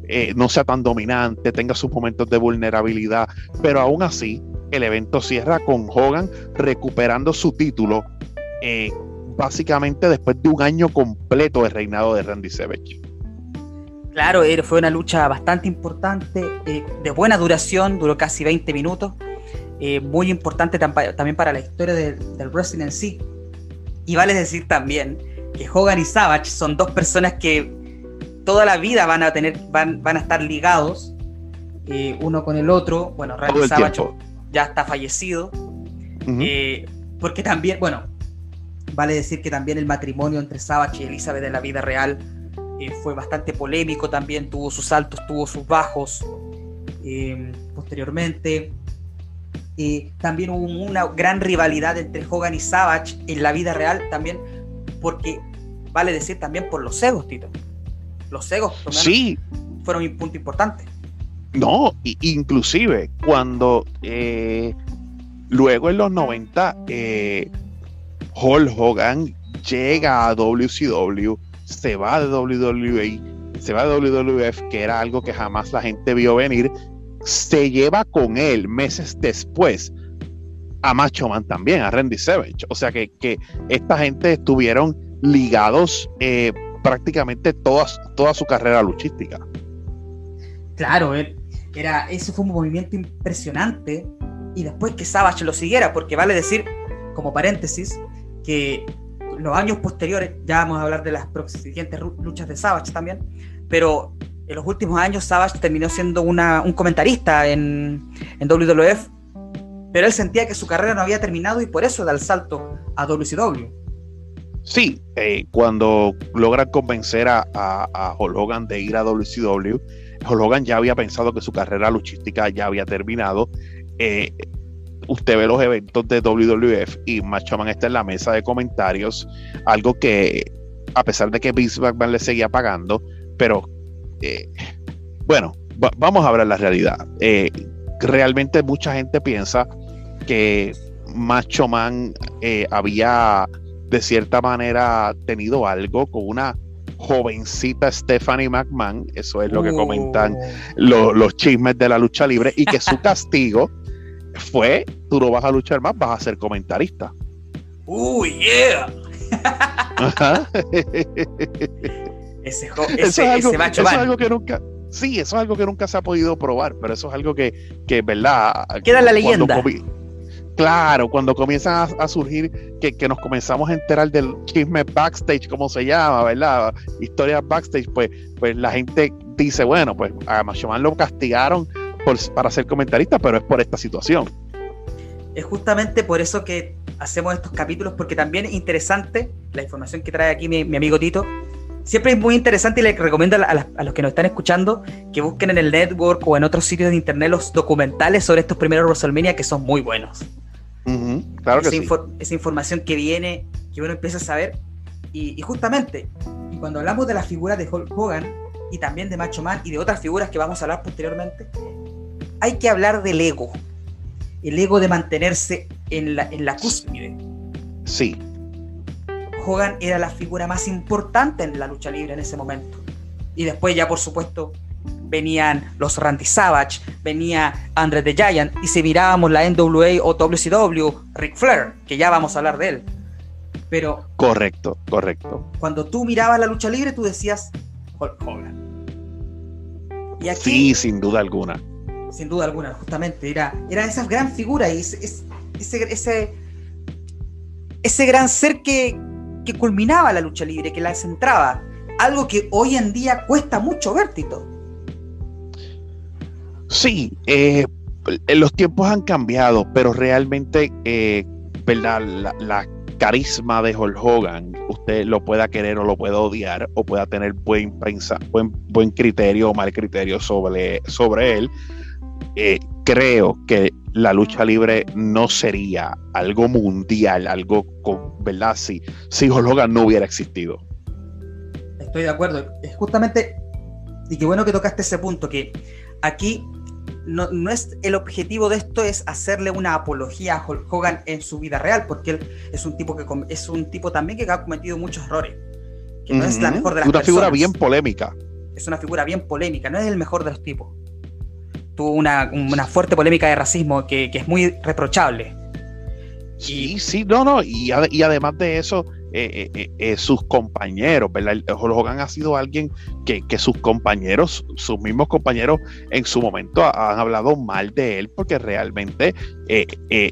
eh, no sea tan dominante, tenga sus momentos de vulnerabilidad, pero aún así el evento cierra con Hogan recuperando su título eh, básicamente después de un año completo de reinado de Randy Savage. Claro, era- fue una lucha bastante importante, eh, de buena duración, duró casi 20 minutos, eh, muy importante tampa- también para la historia del, del wrestling en sí. Y vale decir también que Hogan y Savage son dos personas que toda la vida van a tener, van, van a estar ligados eh, uno con el otro. Bueno, Randy Savage ya está fallecido. Eh, porque también, bueno, vale decir que también el matrimonio entre Savage y Elizabeth en la vida real eh, fue bastante polémico también, tuvo sus altos, tuvo sus bajos. posteriormente, también hubo una gran rivalidad entre Hogan y Savage en la vida real también, porque vale decir también por los egos, Tito los egos sí. fueron un punto importante. No, inclusive cuando eh, luego en los 90 eh, Hulk Hogan llega a WCW, se va de WWE, se va de WWF, que era algo que jamás la gente vio venir, se lleva con él meses después a Macho Man también, a Randy Savage. O sea que, que esta gente estuvieron ligados eh, prácticamente toda, toda su carrera luchística. Claro, era, ese fue un movimiento impresionante y después que Savage lo siguiera, porque vale decir, como paréntesis, que los años posteriores, ya vamos a hablar de las siguientes luchas de Savage también, pero en los últimos años Savage terminó siendo un comentarista en, en WWF, pero él sentía que su carrera no había terminado y por eso da el salto a WCW. Sí, eh, cuando logran convencer a, a, Hogan de ir a WCW, Hogan ya había pensado que su carrera luchística ya había terminado. Eh, usted ve los eventos de WWF y Macho Man está en la mesa de comentarios, algo que a pesar de que Vince McMahon le seguía pagando, pero eh, bueno, vamos a hablar la realidad. realmente mucha gente piensa que Macho Man había de cierta manera tenido algo con una jovencita Stephanie McMahon, eso es lo que comentan oh. los chismes de la lucha libre, y que su castigo fue, tú no vas a luchar más, vas a ser comentarista. ¡Uy, yeah! ese, ese, macho eso es algo que nunca, sí, eso es algo que nunca se ha podido probar, pero eso es algo que, que verdad. Queda la leyenda. Claro, cuando comienzan a, surgir, que, nos comenzamos a enterar del chisme backstage, como se llama, ¿verdad? Historias backstage, pues, pues la gente dice, bueno, pues a Machoman lo castigaron para ser comentarista, pero es por esta situación. Es justamente por eso que hacemos estos capítulos, porque también es interesante la información que trae aquí mi, amigo Tito. Siempre es muy interesante y le recomiendo a, a, los que nos están escuchando que busquen en el network o en otros sitios de internet los documentales sobre estos primeros WrestleMania que son muy buenos claro esa, esa, información que viene, que uno empieza a saber. Y, justamente, y cuando hablamos de la figura de Hulk Hogan y también de Macho Man y de otras figuras que vamos a hablar posteriormente, hay que hablar del ego. El ego de mantenerse en la, en la cúspide. Sí. Hogan era la figura más importante en la lucha libre en ese momento. Y después ya, por supuesto, venían los Randy Savage, venía Andre the Giant, y si mirábamos la NWA o WCW, Ric Flair, que ya vamos a hablar de él. Pero. Correcto, correcto. Cuando tú mirabas la lucha libre, tú decías Hulk Hogan. Y aquí, sí, sin duda alguna. Sin duda alguna, justamente. Era, era esa gran figura y ese, ese, ese, gran ser que, que culminaba la lucha libre, que la centraba. Algo que hoy en día cuesta mucho ver, Tito. Sí, eh, los tiempos han cambiado, pero realmente, eh, ¿verdad? La, carisma de Hulk Hogan, usted lo pueda querer o lo pueda odiar, o pueda tener buen, buen, buen criterio o mal criterio sobre, sobre él. Eh, creo que la lucha libre no sería algo mundial, algo con, ¿verdad? Si, si Hulk Hogan no hubiera existido. Estoy de acuerdo. Es justamente, y qué bueno que tocaste ese punto, que aquí no, es el objetivo de esto es hacerle una apología a Hogan en su vida real, porque él es un tipo que es un tipo también que ha cometido muchos errores. Que no es la mejor de las Una figura bien polémica. Es una figura bien polémica, no es el mejor de los tipos. Tuvo una, fuerte polémica de racismo que, es muy reprochable. Sí, sí, no, no, y, y además de eso, eh, eh, eh, sus compañeros, ¿verdad? Hogan ha sido alguien que, sus compañeros, sus mismos compañeros en su momento han hablado mal de él porque realmente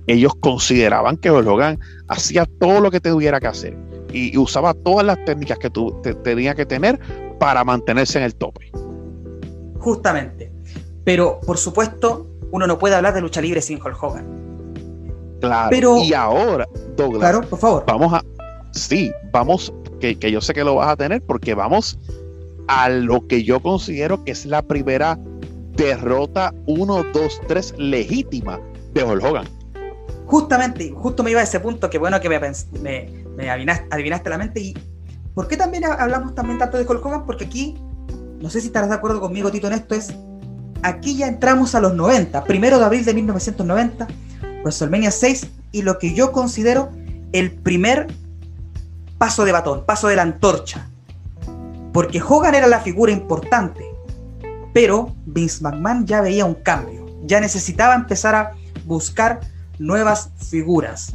ellos consideraban que Hogan hacía todo lo que tuviera que hacer, y, usaba todas las técnicas que tú tenía que tener para mantenerse en el tope. Justamente. Pero, por supuesto, uno no puede hablar de lucha libre sin Hulk Hogan. Claro. Pero, y ahora, Douglas. Claro, por favor. Vamos a. Sí, vamos, que, que yo sé que lo vas a tener, porque vamos a lo que yo considero que es la primera derrota 1, 2, 3 legítima de Hulk Hogan. Justamente, justo me iba a ese punto, que bueno que me, me, adivinaste, la mente. ¿Y por qué también hablamos también tanto de Hulk Hogan? Porque aquí, no sé si estarás de acuerdo conmigo, Tito, en esto, es aquí ya entramos a los 90, primero de abril de 1990, WrestleMania 6, y lo que yo considero el primer paso de batón, paso de la antorcha. Porque Hogan era la figura importante, pero Vince McMahon ya veía un cambio, ya necesitaba empezar a buscar nuevas figuras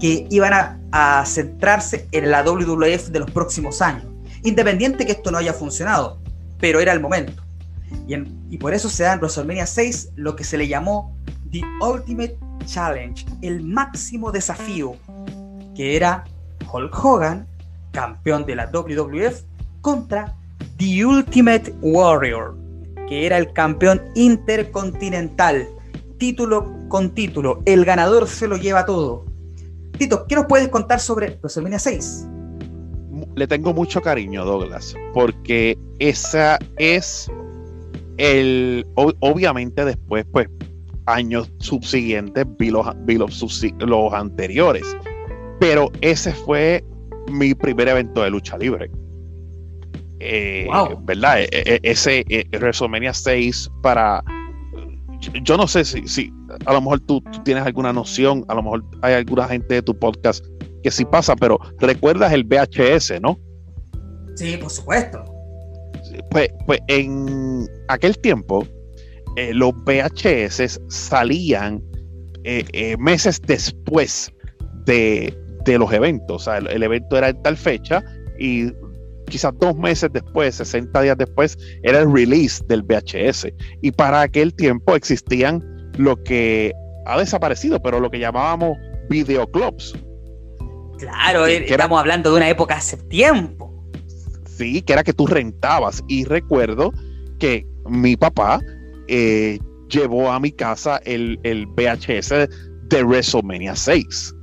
que iban a, centrarse en la WWF de los próximos años. Independiente que esto no haya funcionado, pero era el momento. Y, por eso se da en WrestleMania 6 lo que se le llamó The Ultimate Challenge, el máximo desafío, que era Hulk Hogan, campeón de la WWF, contra The Ultimate Warrior, que era el campeón intercontinental, título con título. El ganador se lo lleva todo. Tito, ¿qué nos puedes contar sobre WrestleMania 6? Le tengo mucho cariño, Douglas, porque esa es el. Obviamente, después, pues, años subsiguientes vi los, los anteriores, pero ese fue mi primer evento de lucha libre. Eh, ¿Verdad? E, e, ese eh, WrestleMania 6 para. Yo no sé si, si a lo mejor tú, tienes alguna noción, a lo mejor hay alguna gente de tu podcast que sí pasa, pero recuerdas el VHS, ¿no? Sí, por supuesto. Pues, pues en aquel tiempo, eh, los VHS salían meses después de, de, los eventos. O sea, el, el, evento era en tal fecha y quizás dos meses después, 60 días después, era el release del VHS. Y para aquel tiempo existían lo que ha desaparecido, pero lo que llamábamos videoclubs. Claro, que estamos hablando de una época hace tiempo. Sí, que era que tú rentabas. Y recuerdo que mi papá eh, llevó a mi casa el, el VHS de WrestleMania 6.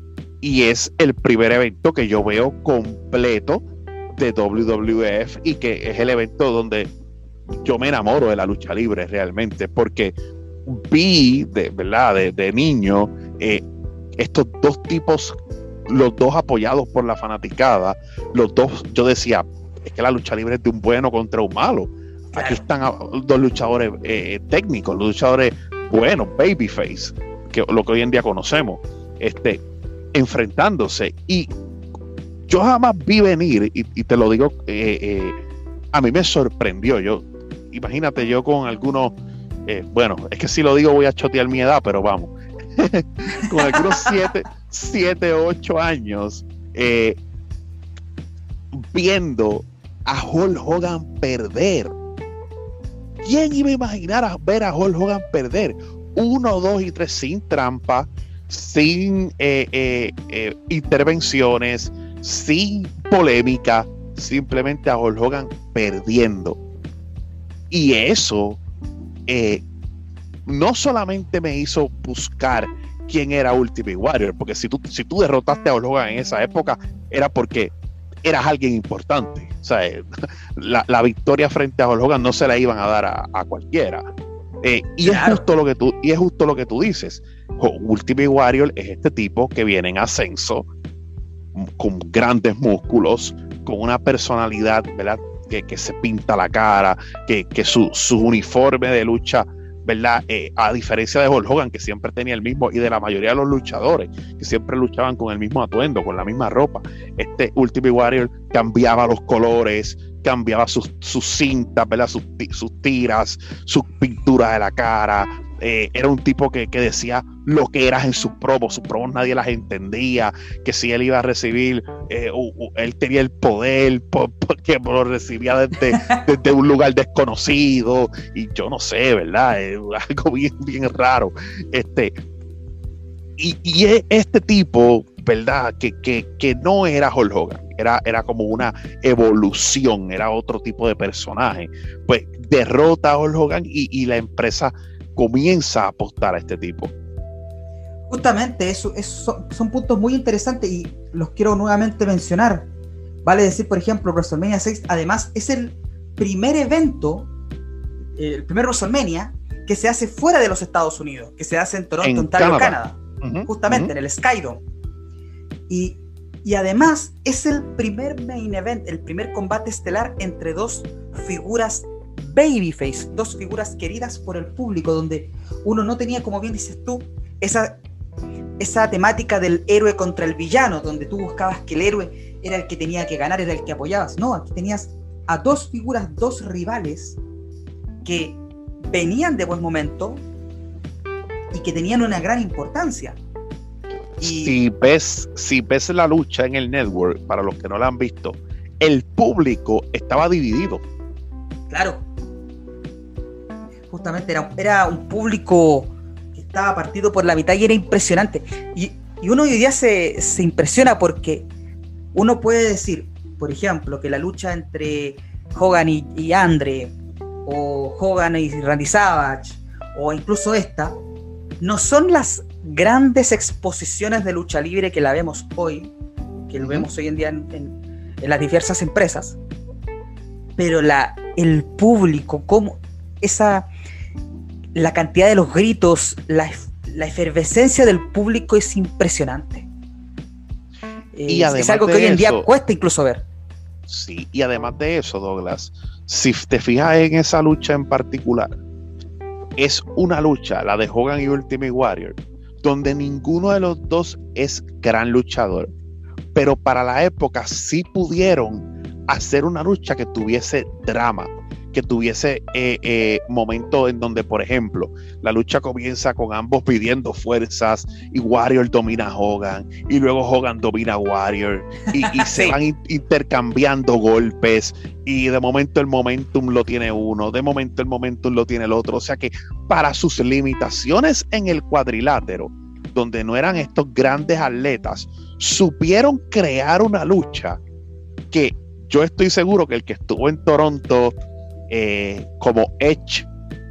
Y es el primer evento que yo veo completo de WWF y que es el evento donde yo me enamoro de la lucha libre realmente, porque vi de verdad de, niño eh, estos dos tipos, los dos apoyados por la fanaticada, los dos, yo decía, es que la lucha libre es de un bueno contra un malo. Aquí están dos luchadores eh, técnicos, los luchadores buenos, babyface, que lo que hoy en día conocemos, este, enfrentándose. Y yo jamás vi venir, y, te lo digo, eh, eh, a mí me sorprendió. Yo, imagínate yo con algunos, eh, bueno, es que si lo digo voy a chotear mi edad, pero vamos, con algunos 7, 7, 8 años, viendo a Hulk Hogan perder. ¿Quién iba a imaginar a ver a Hulk Hogan perder? Uno, dos y tres sin trampa, sin intervenciones, sin polémica, simplemente a Hulk Hogan perdiendo. Y eso eh, no solamente me hizo buscar quién era Ultimate Warrior, porque si tú, si tú derrotaste a Hulk Hogan en esa época, era porque eras alguien importante. O sea, eh, la, victoria frente a Hulk Hogan no se la iban a dar a, cualquiera. Eh, y, es justo lo que tú, y es justo lo que tú dices. Ultimate Warrior es este tipo que viene en ascenso, con grandes músculos, con una personalidad, ¿verdad? Que, se pinta la cara, que, su, uniforme de lucha, ¿verdad? Eh, a diferencia de Hulk Hogan, que siempre tenía el mismo, y de la mayoría de los luchadores, que siempre luchaban con el mismo atuendo, con la misma ropa. Este Ultimate Warrior cambiaba los colores, cambiaba sus, cintas, ¿verdad? Sus, sus tiras, sus pinturas de la cara, eh, era un tipo que, decía lo que eras en sus promos, sus promos nadie las entendía, que si él iba a recibir, eh, él tenía el poder porque lo recibía desde, desde, un lugar desconocido y yo no sé, ¿verdad? algo bien, bien raro. Este, y, y, este tipo ¿verdad? Que, que, no era Hulk Hogan, era, era como una evolución, era otro tipo de personaje. Pues derrota a Hulk Hogan y, la empresa comienza a apostar a este tipo. Justamente, eso, son puntos muy interesantes y los quiero nuevamente mencionar. Vale decir, por ejemplo, WrestleMania 6, además, es el primer evento, el primer WrestleMania que se hace fuera de los Estados Unidos, que se hace en Toronto, Ontario, Canadá. justamente en el Skydome. Y, y, además es el primer main event, el primer combate estelar entre dos figuras babyface, dos figuras queridas por el público, donde uno no tenía, como bien dices tú, esa, esa temática del héroe contra el villano, donde tú buscabas que el héroe era el que tenía que ganar, era el que apoyabas. No, aquí tenías a dos figuras, dos rivales que venían de buen momento y que tenían una gran importancia. Si, ves, si ves la lucha en el network, para los que no la han visto, el público estaba dividido. Claro. Justamente era, era un público que estaba partido por la mitad y era impresionante. Y, uno hoy día se, se impresiona porque uno puede decir, por ejemplo, que la lucha entre Hogan y, y Andre o Hogan y Randy Savage, o incluso esta, no son las grandes exposiciones de lucha libre que la vemos hoy, que lo vemos hoy en día en, las diversas empresas, pero la, el público, como esa, la cantidad de los gritos, la, efervescencia del público es impresionante. Y es algo que hoy en día cuesta incluso ver. Sí, y además de eso, Douglas, si te fijas en esa lucha en particular, es una lucha, la de Hogan y Ultimate Warrior, donde ninguno de los dos es gran luchador, pero para la época sí pudieron hacer una lucha que tuviese drama, que tuviese eh, eh, momentos en donde, por ejemplo, la lucha comienza con ambos pidiendo fuerzas y Warrior domina a Hogan y luego Hogan domina a Warrior y, se van intercambiando golpes y de momento el momentum lo tiene uno, de momento el momentum lo tiene el otro. O sea que para sus limitaciones en el cuadrilátero, donde no eran estos grandes atletas, supieron crear una lucha que yo estoy seguro que el que estuvo en Toronto eh, como Edge.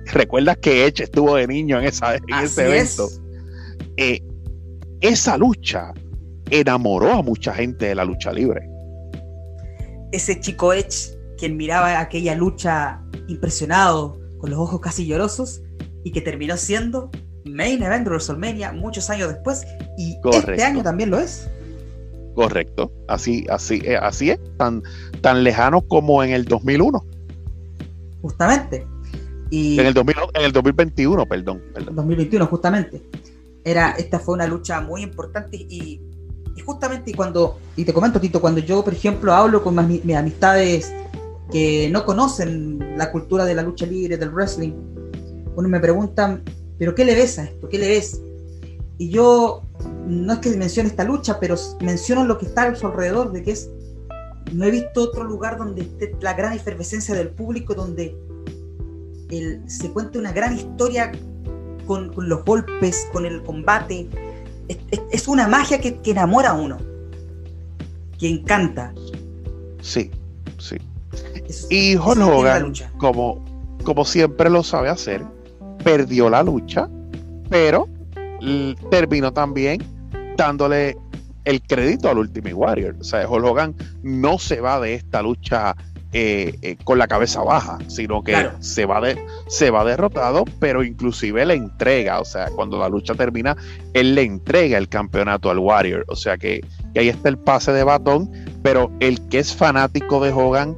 ¿Recuerdas que Edge estuvo de niño en, esa, ese evento? Eh, esa lucha enamoró a mucha gente de la lucha libre. Ese chico Edge, quien miraba aquella lucha impresionado, con los ojos casi llorosos, y que terminó siendo main event de WrestleMania muchos años después, y este año también lo es. Correcto, así, así, eh, así es, tan, tan lejano como en el 2001 justamente. Y en, el en el 2021, perdón, perdón. 2021, justamente. Era, esta fue una lucha muy importante y, y justamente cuando, y te comento Tito, cuando yo, por ejemplo, hablo con mis, amistades que no conocen la cultura de la lucha libre, del wrestling, uno me preguntan, ¿pero qué le ves a esto? ¿Qué le ves? Y yo, no es que mencione esta lucha, pero menciono lo que está a su alrededor, de que es no he visto otro lugar donde esté la gran efervescencia del público, donde se cuente una gran historia con, los golpes, con el combate. Es, una magia que, enamora a uno, que encanta. Sí, sí. y Hulk Hogan, como, como siempre lo sabe hacer, perdió la lucha, pero terminó también dándole el crédito al Ultimate Warrior. O sea, Hulk Hogan no se va de esta lucha eh, eh, con la cabeza baja, sino que se, va de, se va derrotado, pero inclusive le entrega, o sea, cuando la lucha termina, él le entrega el campeonato al Warrior. O sea que, ahí está el pase de batón, pero el que es fanático de Hogan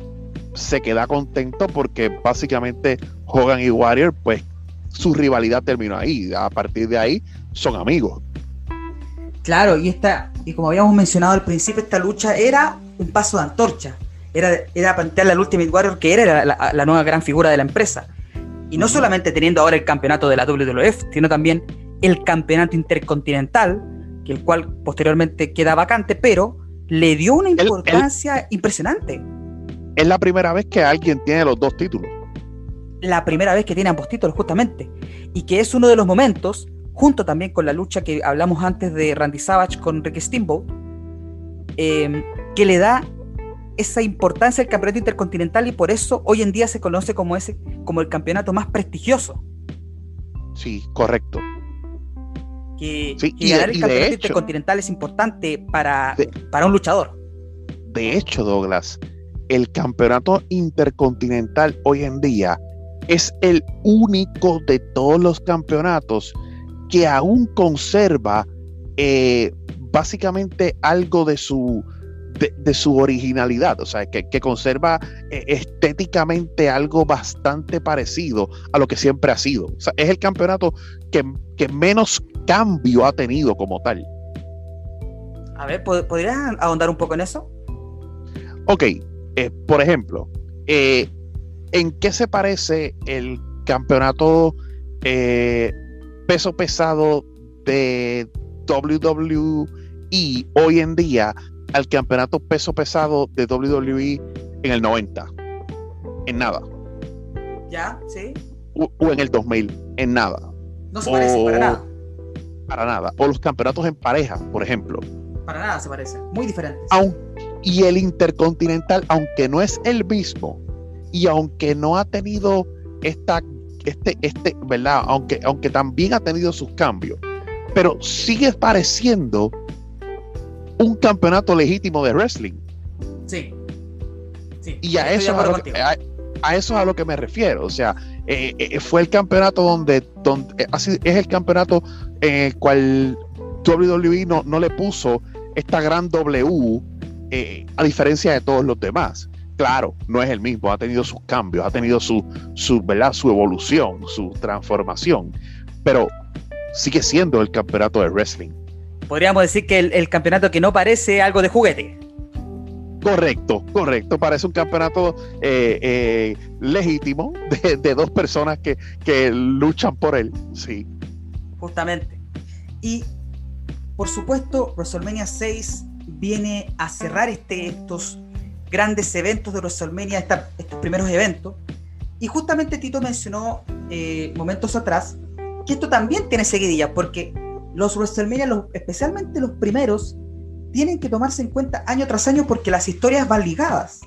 se queda contento porque básicamente Hogan y Warrior, pues su rivalidad terminó ahí. A partir de ahí son amigos. Claro, y esta, y como habíamos mencionado al principio, esta lucha era un paso de antorcha. Era, era plantear al Ultimate Warrior que era la, nueva gran figura de la empresa. Y no solamente teniendo ahora el campeonato de la WWF, sino también el campeonato intercontinental, que el cual posteriormente queda vacante, pero le dio una importancia impresionante. Es la primera vez que alguien tiene los dos títulos. La primera vez que tiene ambos títulos, justamente. Y que es uno de los momentos junto también con la lucha que hablamos antes de Randy Savage con Ricky Steamboat, eh, que le da esa importancia al campeonato intercontinental y por eso hoy en día se conoce como, ese, como el campeonato más prestigioso. Sí, correcto. Que, ganar el campeonato intercontinental es importante para, para un luchador. De hecho, Douglas, el campeonato intercontinental hoy en día es el único de todos los campeonatos que aún conserva eh, básicamente algo de su, de, su originalidad, o sea, que, conserva eh, estéticamente algo bastante parecido a lo que siempre ha sido. O sea, es el campeonato que, menos cambio ha tenido como tal. A ver, ¿podrías ahondar un poco en eso? Ok, eh, por ejemplo, eh, ¿en qué se parece el campeonato peso pesado de WWE hoy en día al campeonato peso pesado de WWE en el 90. En nada. ¿Ya? ¿Sí? O, en el 2000. En nada. No se parece para nada. Para nada. O los campeonatos en pareja, por ejemplo. Para nada se parece. Muy diferentes. y el Intercontinental, aunque no es el mismo, y aunque no ha tenido esta, este, este, ¿verdad? Aunque, aunque también ha tenido sus cambios, pero sigue pareciendo un campeonato legítimo de wrestling. Sí. y a eso, a, a, eso es a lo que me refiero. O sea, eh, eh, fue el campeonato donde, donde eh, así, es el campeonato en el cual WWE no, no le puso esta gran W a diferencia de todos los demás. Claro, no es el mismo, ha tenido sus cambios, ha tenido su, su, ¿verdad? su evolución, su transformación, pero sigue siendo el campeonato de wrestling podríamos decir que el, campeonato que no parece algo de juguete. Correcto, correcto. Parece un campeonato eh, eh, legítimo de, dos personas que, luchan por él. Sí. Justamente. Y por supuesto, WrestleMania 6 viene a cerrar este, estos grandes eventos de WrestleMania, estos primeros eventos. Y justamente Tito mencionó eh, momentos atrás que esto también tiene seguidilla, porque los WrestleMania, especialmente los primeros, tienen que tomarse en cuenta año tras año porque las historias van ligadas.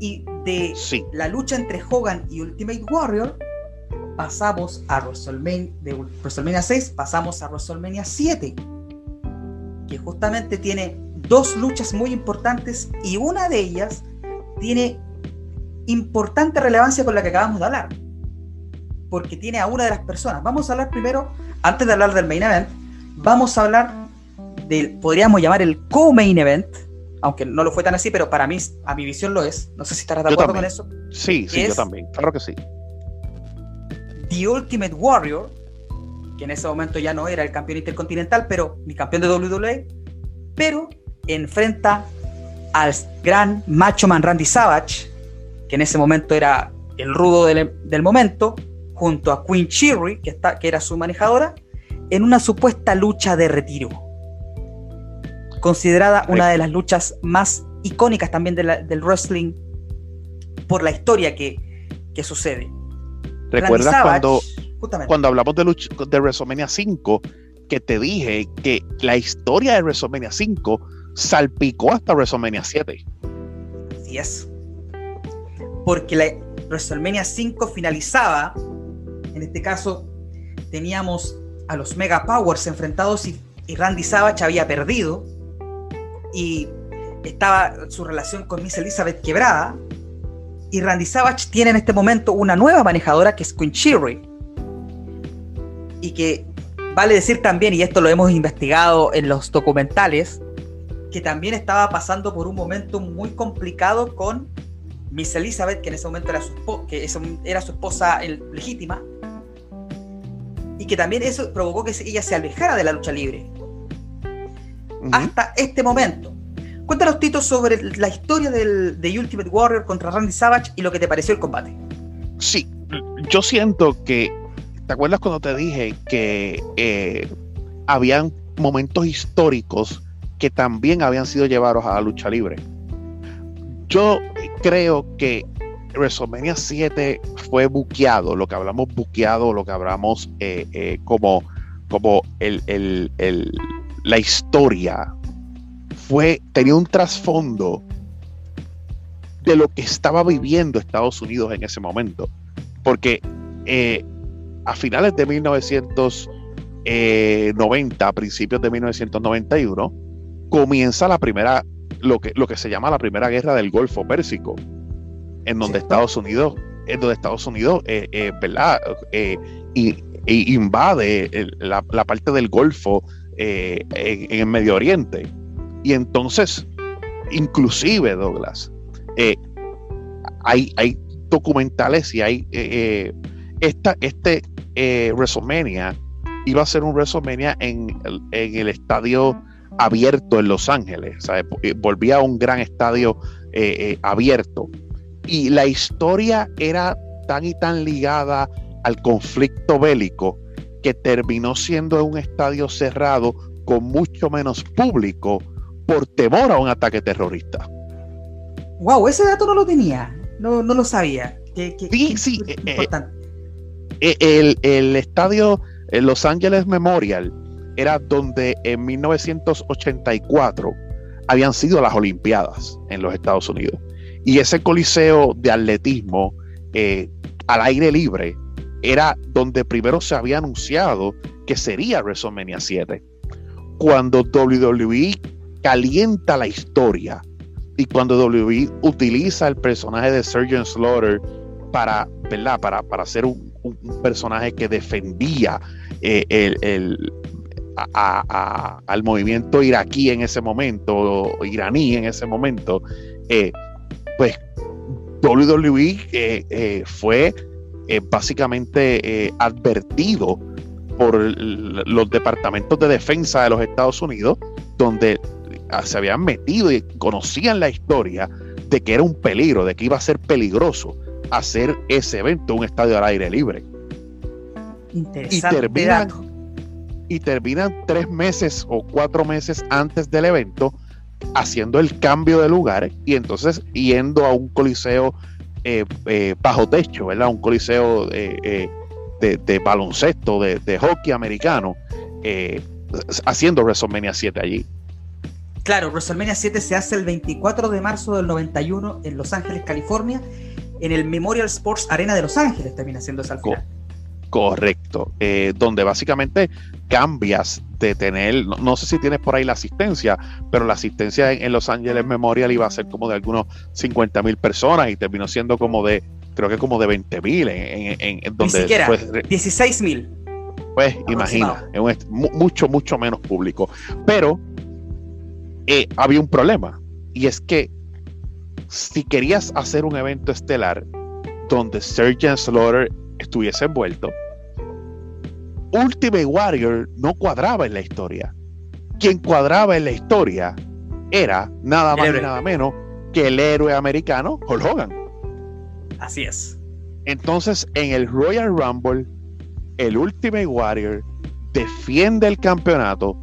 Y de la lucha entre Hogan y Ultimate Warrior, pasamos a WrestleMania, de WrestleMania 6, pasamos a WrestleMania 7, que justamente tiene dos luchas muy importantes y una de ellas tiene importante relevancia con la que acabamos de hablar, porque tiene a una de las personas. Vamos a hablar primero antes de hablar del main event, vamos a hablar del, podríamos llamar el co-main event, aunque no lo fue tan así, pero para mí, a mi visión lo es. No sé si estarás de acuerdo con eso. Sí, sí, yo también, claro que sí. The Ultimate Warrior, que en ese momento ya no era el campeón intercontinental, pero ni campeón de WWE, pero enfrenta al gran Macho Man Randy Savage, que en ese momento era el rudo del, del momento, junto a Queen Cherry, que, está, que era su manejadora, en una supuesta lucha de retiro. Considerada una de las luchas más icónicas también del wrestling por la historia que, sucede. ¿Recuerdas cuando, cuando hablamos de, lucha, de WrestleMania 5 que te dije que la historia de WrestleMania 5 salpicó hasta WrestleMania 7? Así es. Porque la WrestleMania 5 finalizaba en este caso, teníamos a los Mega Powers enfrentados y, Randy Savage había perdido. Y estaba su relación con Miss Elizabeth quebrada. Y Randy Savage tiene en este momento una nueva manejadora que es Queen Cherry. Y que vale decir también, y esto lo hemos investigado en los documentales, que también estaba pasando por un momento muy complicado con Miss Elizabeth, que en ese momento era su, que era su esposa legítima, y que también eso provocó que ella se alejara de la lucha libre. Hasta este momento. Cuéntanos, Tito, sobre la historia del, de Ultimate Warrior contra Randy Savage y lo que te pareció el combate. Sí, yo siento que. ¿Te acuerdas cuando te dije que eh, habían momentos históricos que también habían sido llevados a la lucha libre? Yo creo que WrestleMania 7 fue buqueado, lo que hablamos buqueado, lo que hablamos eh, eh, como, como el, la historia, fue, tenía un trasfondo de lo que estaba viviendo Estados Unidos en ese momento. Porque eh, a finales de 1990, a principios de 1991, comienza la primera, lo que, lo que se llama la primera guerra del Golfo Pérsico en donde Estados Unidos, en donde Estados Unidos, eh, eh, ¿verdad? Eh, y, invade la, parte del Golfo en, el Medio Oriente. Y entonces, inclusive, Douglas, hay, hay documentales y hay esta, este WrestleMania iba a ser un WrestleMania en, en el estadio abierto en Los Ángeles. Volvía a un gran estadio abierto y la historia era tan y tan ligada al conflicto bélico que terminó siendo un estadio cerrado con mucho menos público por temor a un ataque terrorista. Wow, ese dato no lo tenía, no, lo sabía. sí, sí, eh, eh, el, el, estadio Los Ángeles Memorial era donde en 1984 habían sido las Olimpiadas en los Estados Unidos. Y ese coliseo de atletismo eh, al aire libre era donde primero se había anunciado que sería WrestleMania 7. Cuando WWE calienta la historia y cuando WWE utiliza el personaje de Surgeon Slaughter para, ¿verdad? para, para ser un, personaje que defendía eh, el, al movimiento iraquí en ese momento, o iraní en ese momento, eh, pues WWE eh, eh, fue eh, básicamente advertido por los departamentos de defensa de los Estados Unidos, donde ah, se habían metido y conocían la historia de que era un peligro, de que iba a ser peligroso hacer ese evento, un estadio al aire libre. y terminan, y terminan tres meses o cuatro meses antes del evento haciendo el cambio de lugar y entonces yendo a un coliseo eh, eh, bajo techo, ¿verdad? Un coliseo eh, de, baloncesto, de, hockey americano, haciendo WrestleMania 7 allí. Claro, WrestleMania 7 se hace el 24 de marzo del 91 en Los Ángeles, California, en el Memorial Sports Arena de Los Ángeles, termina siendo esa al final. Correcto, donde básicamente cambias de tener, no, sé si tienes por ahí la asistencia, pero la asistencia en, Los Ángeles Memorial iba a ser como de algunos 50 mil personas y terminó siendo como de, creo que como de 20 mil en, en, donde... Ni siquiera, 16 mil. Pues imagina, es mucho, mucho menos público. Pero eh, había un problema y es que si querías hacer un evento estelar donde Sergeant Slaughter estuviese envuelto, Ultimate Warrior no cuadraba en la historia. Quien cuadraba en la historia era nada más y nada menos que el héroe americano Hulk Hogan. Así es. Entonces, en el Royal Rumble, el Ultimate Warrior defiende el campeonato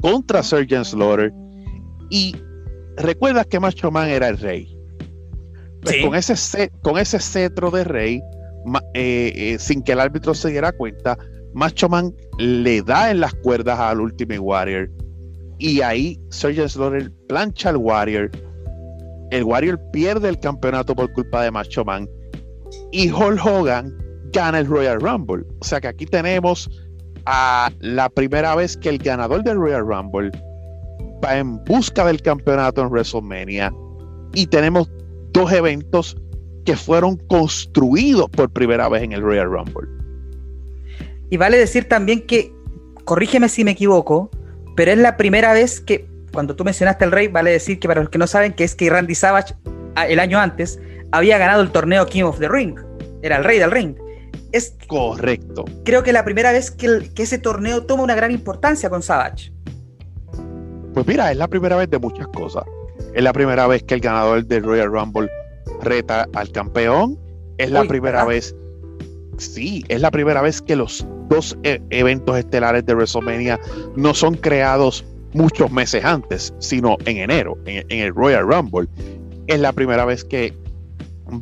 contra Sergeant Slaughter y recuerdas que Macho Man era el rey. Pues con, ese, con ese cetro de rey, eh, eh, sin que el árbitro se diera cuenta, Macho Man le da en las cuerdas al Ultimate Warrior y ahí Sergeant Slaughter plancha al Warrior. El Warrior pierde el campeonato por culpa de Macho Man y Hulk Hogan gana el Royal Rumble. O sea que aquí tenemos a la primera vez que el ganador del Royal Rumble va en busca del campeonato en WrestleMania y tenemos dos eventos que fueron construidos por primera vez en el Royal Rumble. Y vale decir también que, corrígeme si me equivoco, pero es la primera vez que, cuando tú mencionaste al rey, vale decir que para los que no saben, que es que Randy Savage ah, el año antes había ganado el torneo King of the Ring, era el rey del ring. Es correcto. Creo que la primera vez que, que ese torneo toma una gran importancia con Savage. Pues mira, es la primera vez de muchas cosas. Es la primera vez que el ganador del Royal Rumble reta al campeón. Es la primera vez sí, es la primera vez que los dos e, eventos estelares de WrestleMania no son creados muchos meses antes, sino en enero, en, el Royal Rumble. Es la primera vez que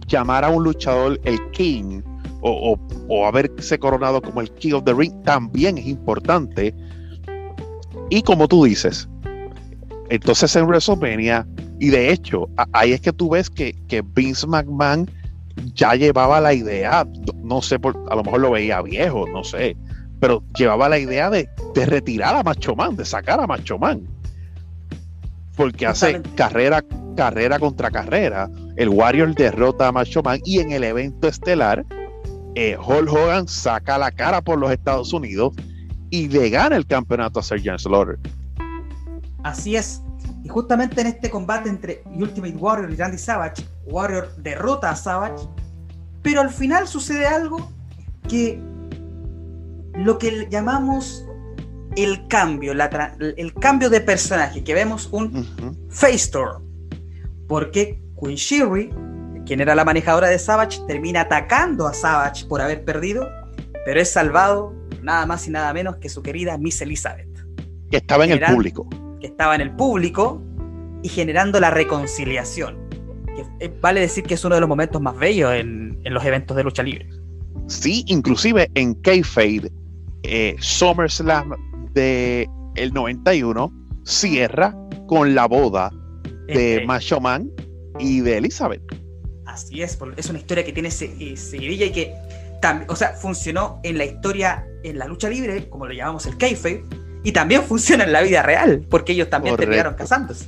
llamar a un luchador el King o, o, haberse coronado como el King of the Ring también es importante. Y como tú dices, entonces en WrestleMania, y de hecho, ahí es que tú ves que, que Vince McMahon ya llevaba la idea, no sé, por, a lo mejor lo veía viejo, no sé, pero llevaba la idea de, de retirar a Macho Man, de sacar a Macho Man. Porque hace carrera, carrera contra carrera. El Warrior derrota a Macho Man y en el evento estelar, eh, Hulk Hogan saca la cara por los Estados Unidos y le gana el campeonato a Sergeant Slaughter. Así es. Y justamente en este combate entre Ultimate Warrior y Randy Savage, Warrior derrota a Savage, pero al final sucede algo que lo que llamamos el cambio, el cambio de personaje, que vemos un face turn, porque Queen Sherry, quien era la manejadora de Savage, termina atacando a Savage por haber perdido, pero es salvado nada más y nada menos que su querida Miss Elizabeth. Que estaba en el público. Que estaba en el público y generando la reconciliación. Que eh, vale decir que es uno de los momentos más bellos en, en los eventos de lucha libre. Sí, inclusive en Kayfabe, eh, SummerSlam de el 91 cierra con la boda de este, Macho Man y de Elizabeth. Así es, es una historia que tiene eh, seguidilla y que también, o sea, funcionó en la historia, en la lucha libre, como lo llamamos el kayfabe, y también funciona en la vida real, porque ellos también terminaron casándose.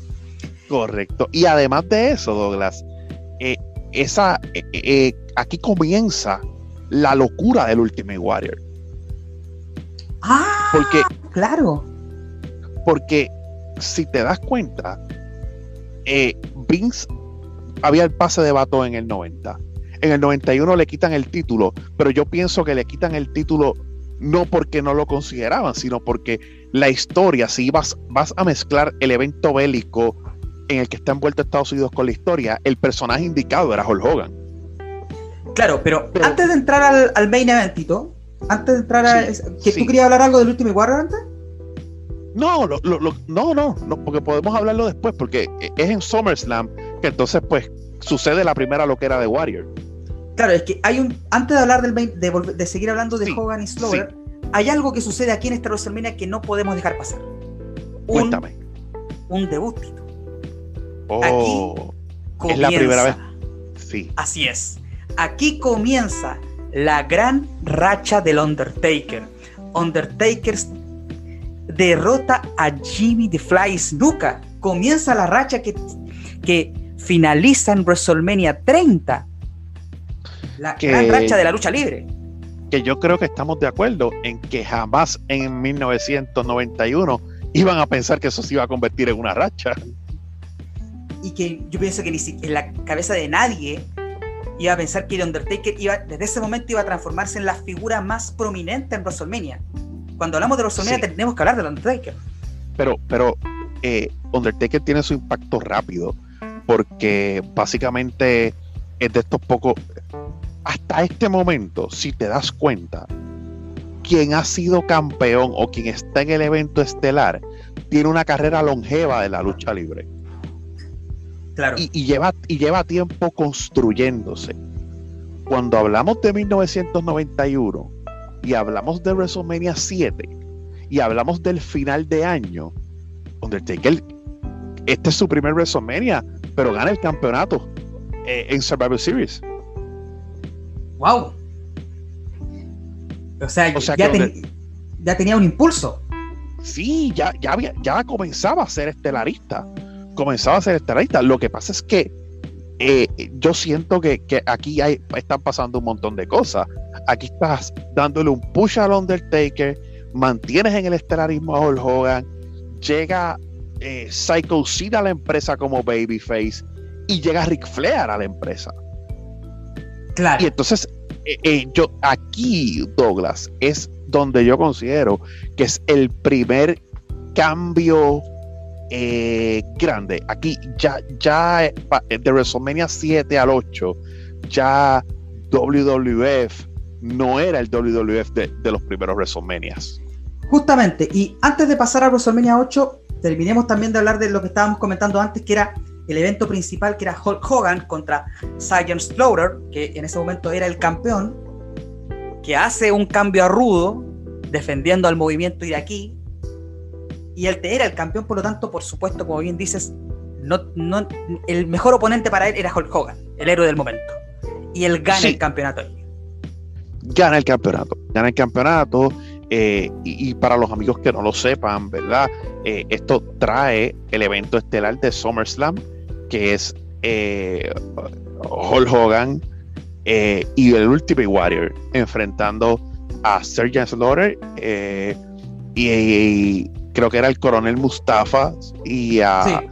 Correcto. Y además de eso, Douglas, eh, esa, eh, aquí comienza la locura del Ultimate Warrior. Ah, porque, claro. Porque si te das cuenta, eh, Vince había el pase de vato en el 90. En el 91 le quitan el título, pero yo pienso que le quitan el título no porque no lo consideraban, sino porque la historia, si vas, vas a mezclar el evento bélico en el que está envuelto Estados Unidos con la historia, el personaje indicado era Hulk Hogan. Claro, pero, antes de entrar al, al main eventito, antes de entrar a. ¿Que tú querías hablar algo del Ultimate Warrior antes? No, lo, no, no, no, porque podemos hablarlo después, porque es en SummerSlam que entonces, pues, sucede la primera loquera de Warrior. Claro, es que hay un. Antes de hablar del de, de seguir hablando de Hogan y Slower, hay algo que sucede aquí en esta WrestleMania que no podemos dejar pasar. Un, Cuéntame. Un debut, Oh, es la primera vez. Sí. Así es. Aquí comienza la gran racha del Undertaker. Undertaker derrota a Jimmy the Fly Snuka. Comienza la racha que, que finaliza en WrestleMania 30. La gran racha de la lucha libre. Que yo creo que estamos de acuerdo en que jamás en 1991 iban a pensar que eso se iba a convertir en una racha. Y que yo pienso que ni en la cabeza de nadie iba a pensar que el Undertaker iba, desde ese momento iba a transformarse en la figura más prominente en WrestleMania. Cuando hablamos de WrestleMania tenemos que hablar del Undertaker. Pero, pero eh, Undertaker tiene su impacto rápido, porque básicamente es de estos pocos. Hasta este momento, si te das cuenta, quien ha sido campeón o quien está en el evento estelar tiene una carrera longeva de la lucha libre. Y, lleva, y lleva tiempo construyéndose. Cuando hablamos de 1991 y hablamos de WrestleMania 7 y hablamos del final de año, Undertaker, este es su primer WrestleMania, pero gana el campeonato eh, en Survivor Series. ¡Wow! O sea, ya, ya, tenía un impulso. Sí, ya, ya, ya comenzaba a ser estelarista comenzaba a ser estelarista. Lo que pasa es que eh, yo siento que, aquí hay, están pasando un montón de cosas. Aquí estás dándole un push al Undertaker, mantienes en el estelarismo a Hulk Hogan, llega eh, Psycho Sid a la empresa como babyface y llega Ric Flair a la empresa. Claro. Y entonces, eh, yo aquí, Douglas, es donde yo considero que es el primer cambio eh, grande. Aquí ya, ya eh, de WrestleMania 7 al 8, ya WWF no era el WWF de, los primeros WrestleManias. Justamente, y antes de pasar a WrestleMania 8, terminemos también de hablar de lo que estábamos comentando antes, que era el evento principal que era Hulk Hogan contra Sergeant Slaughter, que en ese momento era el campeón, que hace un cambio a rudo, defendiendo al movimiento iraquí, y él era el campeón, por lo tanto, por supuesto, como bien dices, no, no, el mejor oponente para él era Hulk Hogan, el héroe del momento. Y él gana el campeonato. Gana el campeonato, gana el campeonato. Eh, y, para los amigos que no lo sepan, ¿verdad? Eh, esto trae el evento estelar de SummerSlam, que es eh, Hulk Hogan y el Ultimate Warrior enfrentando a Sergeant Slaughter y, creo que era el coronel Mustafa y a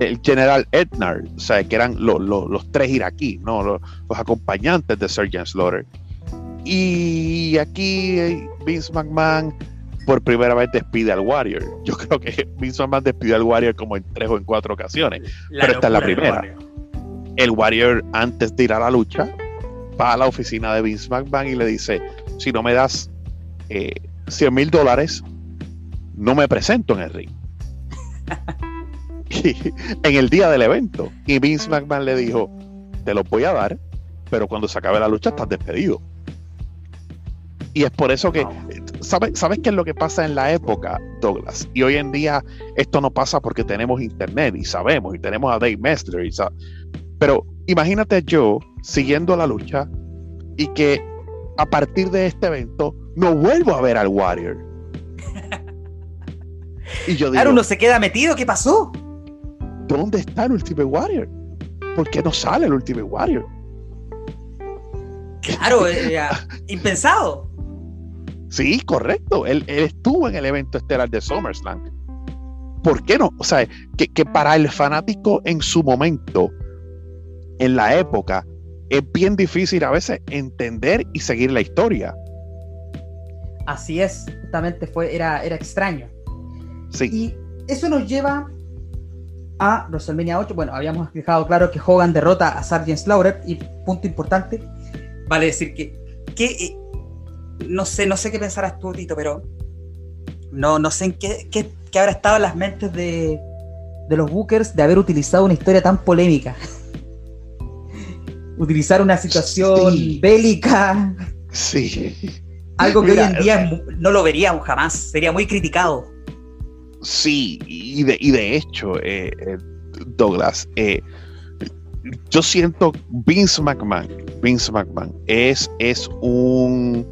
el general Ednar, o sea, que eran los tres iraquíes, ¿no? Los, acompañantes de Sergeant Slaughter. Y aquí Vince McMahon por primera vez despide al Warrior. Yo creo que Vince McMahon despidió al Warrior como en tres o en cuatro ocasiones, pero esta es la primera. El Warrior, antes de ir a la lucha, va a la oficina de Vince McMahon y le dice, si no me das eh, 100 mil dólares, no me presento en el ring. en el día del evento. Y Vince McMahon le dijo, te lo voy a dar, pero cuando se acabe la lucha estás despedido. Y es por eso que, ¿sabes, ¿sabes qué es lo que pasa en la época, Douglas? Y hoy en día esto no pasa porque tenemos internet y sabemos, y tenemos a Dave Master. Y pero imagínate yo siguiendo la lucha y que a partir de este evento no vuelvo a ver al Warrior. Y yo digo, claro, uno se queda metido, ¿qué pasó? ¿dónde está el Ultimate Warrior? ¿Por qué no sale el Ultimate Warrior? Claro, eh, impensado. Sí, correcto. Él, estuvo en el evento estelar de SummerSlam. ¿Por qué no? O sea, que, que, para el fanático en su momento, en la época, es bien difícil a veces entender y seguir la historia. Así es, justamente fue, era, era extraño. Sí. Y eso nos lleva a WrestleMania 8. Bueno, habíamos dejado claro que Hogan derrota a Sargent Slaughter y punto importante, vale decir que, que no sé, no sé qué pensarás tú, Tito, pero no, no sé en qué, qué, habrá estado en las mentes de, de los Bookers de haber utilizado una historia tan polémica. Utilizar una situación bélica. Sí. Algo que hoy en día no lo veríamos jamás, sería muy criticado. Sí, y de, y de hecho, eh, eh, Douglas, eh, yo siento Vince McMahon, Vince McMahon es, es un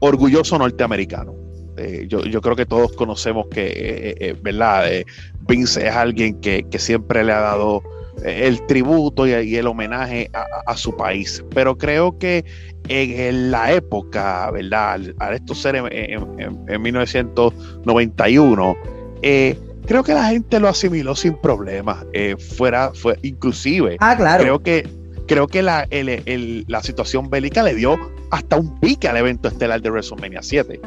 orgulloso norteamericano. Yo, creo que todos conocemos que, ¿verdad? Vince es alguien que, siempre le ha dado el tributo y, el homenaje a, su país. Pero creo que en la época, ¿verdad? Al, esto ser en, 1991, eh, creo que la gente lo asimiló sin problemas. Eh, fuera, fue inclusive. Ah, claro. Creo que, creo que la, la situación bélica le dio hasta un pique al evento estelar de WrestleMania 7.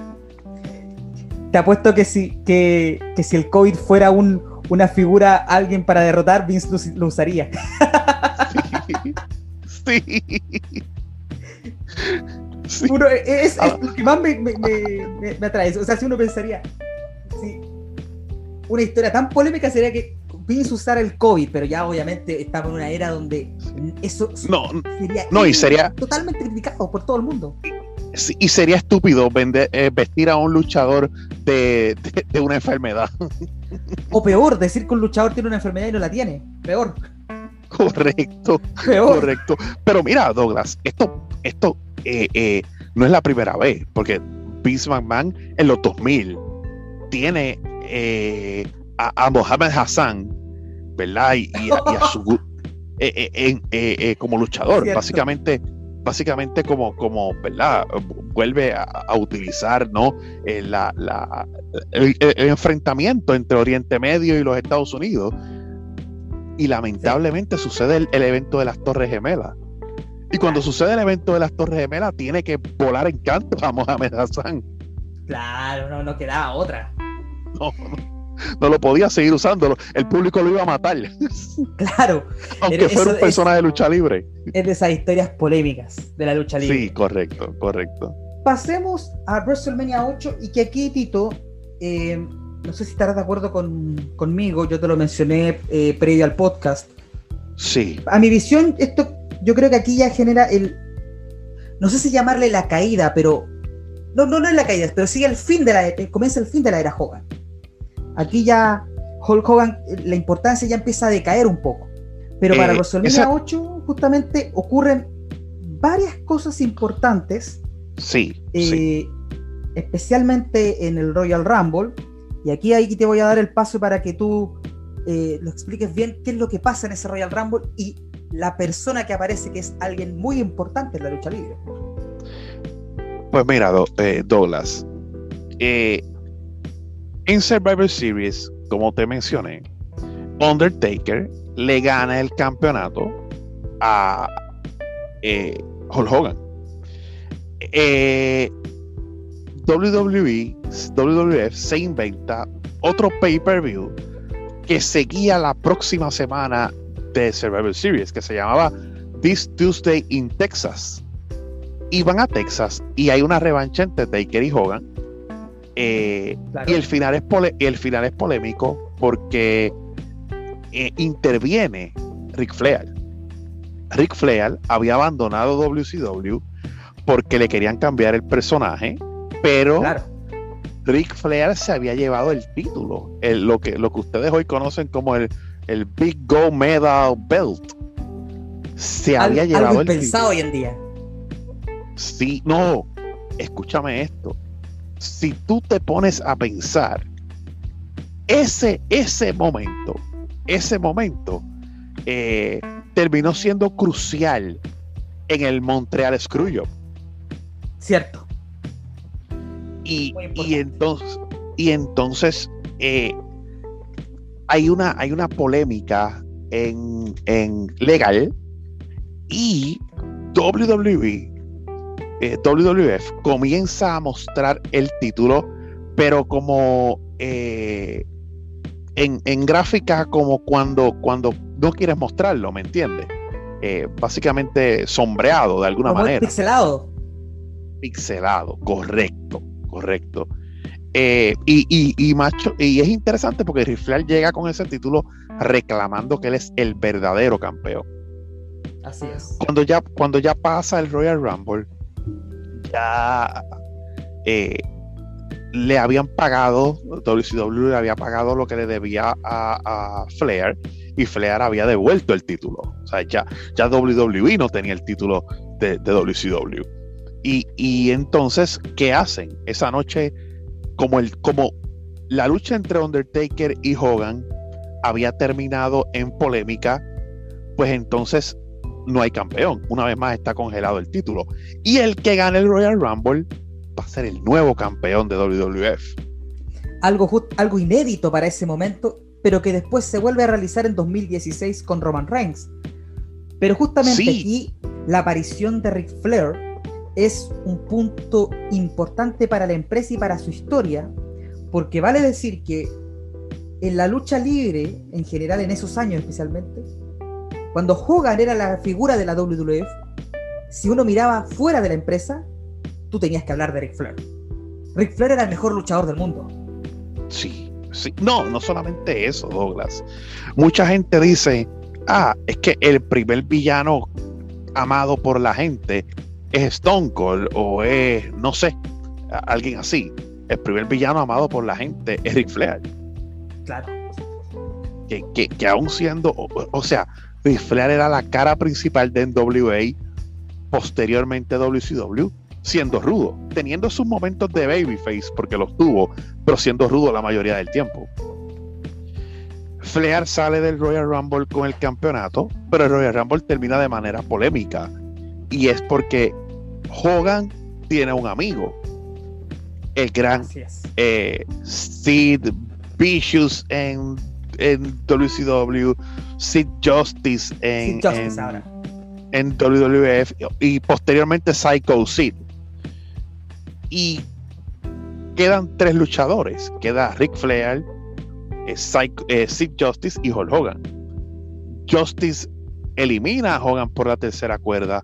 Te apuesto que si, que, que si el COVID fuera un, una figura, alguien para derrotar, Vince lo, usaría. sí. es, ah. lo que más me, atrae. O sea, si uno pensaría, si una historia tan polémica sería que Vince usara el COVID, pero ya obviamente estamos en una era donde eso no, sería, no, y sería totalmente criticado por todo el mundo. Y, sería estúpido vender, eh, vestir a un luchador de, de, una enfermedad. O peor, decir que un luchador tiene una enfermedad y no la tiene. Peor. Correcto. Correcto. Pero mira, Douglas, esto, esto eh, eh, no es la primera vez, porque Vince McMahon en los 2000 tiene eh, a, Mohamed Hassan, ¿verdad? Y, a, su como luchador, básicamente básicamente como, como ¿verdad? Vuelve a, utilizar ¿no? la, el, enfrentamiento entre Oriente Medio y los Estados Unidos. Y lamentablemente sucede el, evento de las Torres Gemelas. Y cuando sucede el evento de las Torres Gemelas, tiene que volar en canto a Mohamed Hassan. Claro, no, no quedaba otra. No, no, lo podía seguir usando. El público lo iba a matar. Claro. Aunque fuera un personaje de lucha libre. Es de esas historias polémicas de la lucha libre. Sí, correcto, correcto. Pasemos a WrestleMania 8 y que aquí, Tito, eh, no sé si estarás de acuerdo conmigo, yo te lo mencioné eh, previo al podcast. Sí. A mi visión, esto yo creo que aquí ya genera el, no sé si llamarle la caída, pero no, no, no es la caída, pero sí el fin de la, eh, comienza el fin de la era Hogan. Aquí ya Hulk Hogan, la importancia ya empieza a decaer un poco. Pero para eh, WrestleMania 8, justamente ocurren varias cosas importantes. Sí, sí. Especialmente en el Royal Rumble, y aquí, aquí te voy a dar el paso para que tú eh, lo expliques bien qué es lo que pasa en ese Royal Rumble y la persona que aparece, que es alguien muy importante en la lucha libre. Pues mira, eh, Douglas, eh, en Survivor Series, como te mencioné, Undertaker le gana el campeonato a Hulk Hogan. WWE, WWF se inventa otro pay-per-view que seguía la próxima semana de Survivor Series, que se llamaba This Tuesday in Texas. Iban a Texas y hay una revancha entre Taker y Hogan. Eh, y el final, es el final es polémico porque eh, interviene Rick Flair. Rick Flair había abandonado WCW porque le querían cambiar el personaje pero Rick Flair se había llevado el título, lo, que, lo que ustedes hoy conocen como el, el Big Gold Medal Belt. Se había llevado algo el pensado hoy en día. Sí, no, escúchame esto. Si tú te pones a pensar, ese, ese momento, ese momento eh, terminó siendo crucial en el Montreal Screwjob. Cierto. Y, entonces, y entonces eh, hay, una, hay una polémica en, legal y WWE, eh, WWF comienza a mostrar el título, pero como eh, en, gráfica como cuando, cuando no quieres mostrarlo, ¿me entiendes? básicamente sombreado de alguna manera. Pixelado. Pixelado, correcto correcto. Eh, y, macho, y es interesante porque Riflear llega con ese título reclamando que él es el verdadero campeón. Así es. Cuando ya, cuando ya pasa el Royal Rumble, ya eh, le habían pagado, WCW le había pagado lo que le debía a, Flair y Flair había devuelto el título. O sea, ya, ya WWE no tenía el título de, de WCW. Y, entonces, ¿qué hacen? Esa noche, como, el, como la lucha entre Undertaker y Hogan había terminado en polémica, pues entonces no hay campeón. Una vez más está congelado el título. Y el que gane el Royal Rumble va a ser el nuevo campeón de WWF. Algo, algo inédito para ese momento, pero que después se vuelve a realizar en 2016 con Roman Reigns. Pero justamente aquí la aparición de Ric Flair es un punto importante para la empresa y para su historia, porque vale decir que en la lucha libre, en general en esos años especialmente, cuando Hogan era la figura de la WWF, si uno miraba fuera de la empresa, tú tenías que hablar de Ric Flair. Ric Flair era el mejor luchador del mundo. Sí, sí. No, no solamente eso, Douglas. Mucha gente dice, ah, es que el primer villano amado por la gente es Stone Cold o es, no sé, alguien así. El primer villano amado por la gente es Ric Flair. Claro. Que, que, aún siendo, o, sea, Ric Flair era la cara principal de NWA, posteriormente WCW, siendo rudo, teniendo sus momentos de babyface, porque los tuvo, pero siendo rudo la mayoría del tiempo. Flair sale del Royal Rumble con el campeonato, pero el Royal Rumble termina de manera polémica. Y es porque Hogan tiene un amigo, el gran eh, Sid Vicious en, en, WCW, Sid Justice en, en, WWF y posteriormente Psycho Sid. Y quedan tres luchadores. Queda Rick Flair, eh, eh, Sid Justice y Hulk Hogan. Justice elimina a Hogan por la tercera cuerda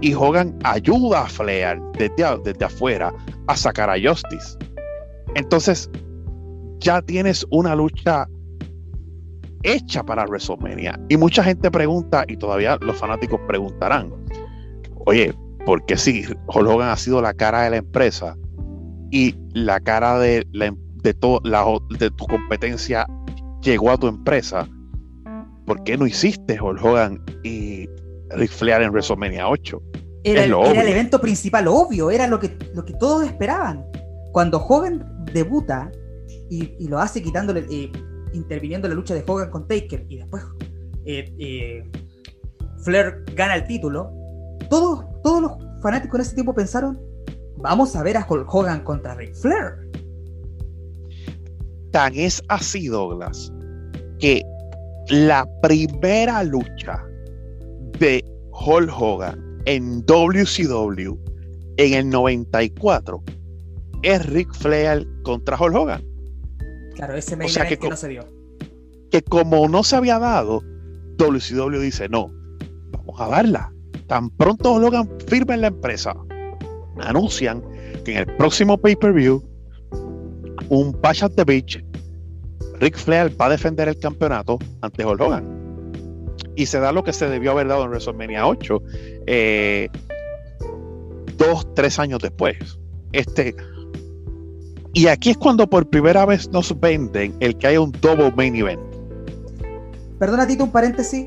y Hogan ayuda a Flair desde, desde afuera a sacar a Justice. Entonces, ya tienes una lucha hecha para WrestleMania. Y mucha gente pregunta, y todavía los fanáticos preguntarán, oye, ¿por qué si Hulk Hogan ha sido la cara de la empresa y la cara de, la, em, de, de tu competencia llegó a tu empresa? ¿Por qué no hiciste Hulk Hogan y Ric Flair en WrestleMania 8? Era, el, evento principal, obvio, era lo que, lo que todos esperaban. Cuando Hogan debuta y, lo hace quitándole, eh, interviniendo en la lucha de Hogan con Taker y después eh, eh, Flair gana el título, todos, todos los fanáticos en ese tiempo pensaron, vamos a ver a Hulk Hogan contra Ric Flair. Tan es así, Douglas, que la primera lucha de Hulk Hogan en WCW en el 94 es Ric Flair contra Hulk Hogan. Claro, ese main que, no se dio. Que como no se había dado, WCW dice, no, vamos a darla. Tan pronto Hulk Hogan firma en la empresa, anuncian que en el próximo pay-per-view, un Patch at the Beach, Ric Flair va a defender el campeonato ante Hulk Hogan y se da lo que se debió haber dado en WrestleMania 8 eh, dos, tres años después. Este, y aquí es cuando por primera vez nos venden el que haya un double main event. Perdona, Tito, un paréntesis.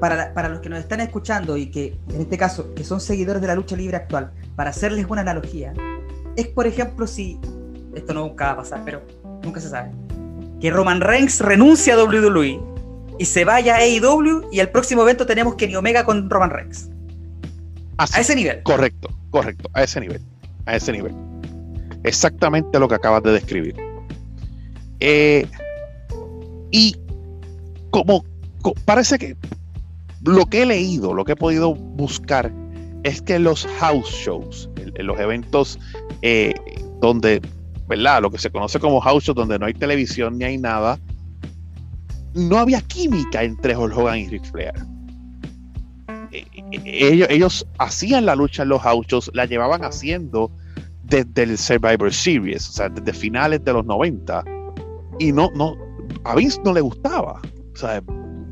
Para, para, los que nos están escuchando y que, en este caso, que son seguidores de la lucha libre actual, para hacerles una analogía, es por ejemplo si, esto nunca va a pasar, pero nunca se sabe, que Roman Reigns renuncia a WWE y se vaya a AEW y el próximo evento tenemos Kenny Omega con Roman Reigns. a ese nivel. Correcto, correcto, a ese nivel. A ese nivel. Exactamente lo que acabas de describir. Eh, y como, parece que lo que he leído, lo que he podido buscar, es que los house shows, en, los eventos eh, donde, ¿verdad? Lo que se conoce como house shows, donde no hay televisión ni hay nada, no había química entre Hulk Hogan y Ric Flair. E, e, ellos, hacían la lucha en los autos, la llevaban haciendo desde el Survivor Series, o sea, desde finales de los 90. Y no, no, a Vince no le gustaba. O sea,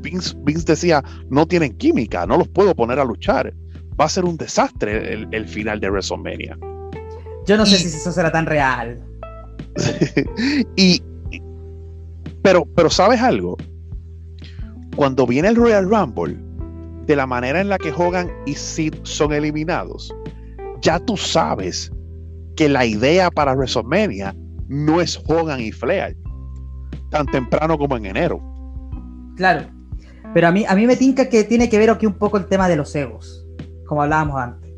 Vince, decía, no tienen química, no los puedo poner a luchar. Va a ser un desastre el, final de WrestleMania. Yo no sé si eso será tan real. y, pero, pero ¿sabes algo? Cuando viene el Royal Rumble, de la manera en la que Hogan y Sid son eliminados, ya tú sabes que la idea para WrestleMania no es Hogan y Flair, tan temprano como en enero. Claro, pero a mí, a mí me tinca que tiene que ver aquí un poco el tema de los egos, como hablábamos antes.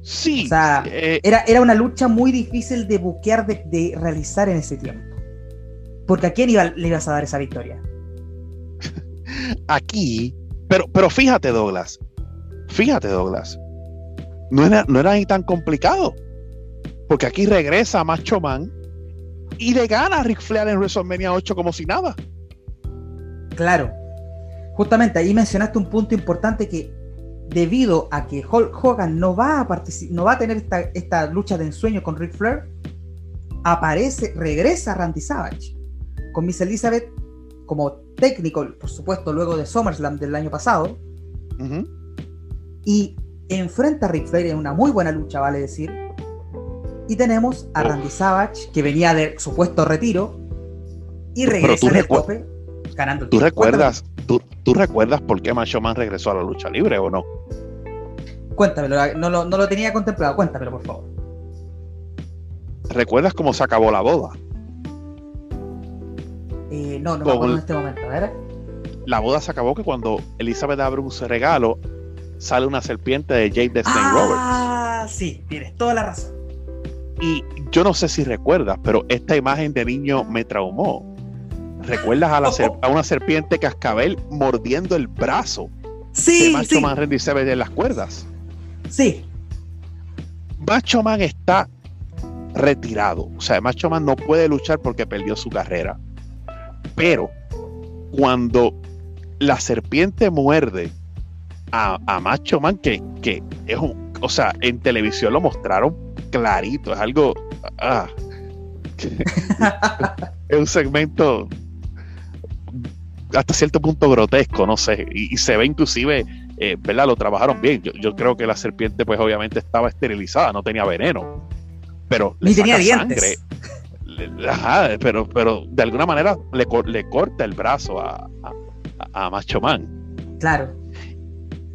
Sí. O sea, eh, era, era una lucha muy difícil de buquear, de, realizar en ese tiempo. Porque a quién le ibas a dar esa victoria aquí, pero, pero fíjate, Douglas, fíjate, Douglas, no era, no era ni tan complicado, porque aquí regresa Macho Man y le gana a Ric Flair en WrestleMania 8 como si nada. Claro, justamente ahí mencionaste un punto importante que debido a que Hulk Hogan no va a no va a tener esta, esta, lucha de ensueño con Ric Flair, aparece, regresa Randy Savage con Miss Elizabeth como técnico, por supuesto, luego de SummerSlam del año pasado. Y enfrenta a Ric Flair en una muy buena lucha, vale decir. Y tenemos a Randy Savage, que venía de supuesto retiro, y regresa el tope, ganando el ¿Tú recuerdas, tú, recuerdas por qué Macho Man regresó a la lucha libre o no? Cuéntamelo, no lo, no lo tenía contemplado, cuéntamelo por favor. ¿Recuerdas cómo se acabó la boda? Eh, no, no me acuerdo en este momento. ¿verdad? La boda se acabó que cuando Elizabeth abre un regalo, sale una serpiente de Jade Destin ah, Roberts. Ah, sí, tienes toda la razón. Y yo no sé si recuerdas, pero esta imagen de niño me traumó. ¿Recuerdas a, la a una serpiente cascabel mordiendo el brazo sí, de Macho Man Randy Savage en las cuerdas? Sí. Macho Man está retirado. O sea, Macho Man no puede luchar porque perdió su carrera. Pero cuando la serpiente muerde a, Macho Man, que, es un, o sea, en televisión lo mostraron clarito, es algo... Ah. es un segmento hasta cierto punto grotesco, no sé, y, se ve inclusive, eh, ¿verdad? Lo trabajaron bien. Yo, creo que la serpiente, pues obviamente estaba esterilizada, no tenía veneno, pero ni tenía dientes. ajá, pero, pero de alguna manera le, le corta el brazo a, a, Macho Man. Claro.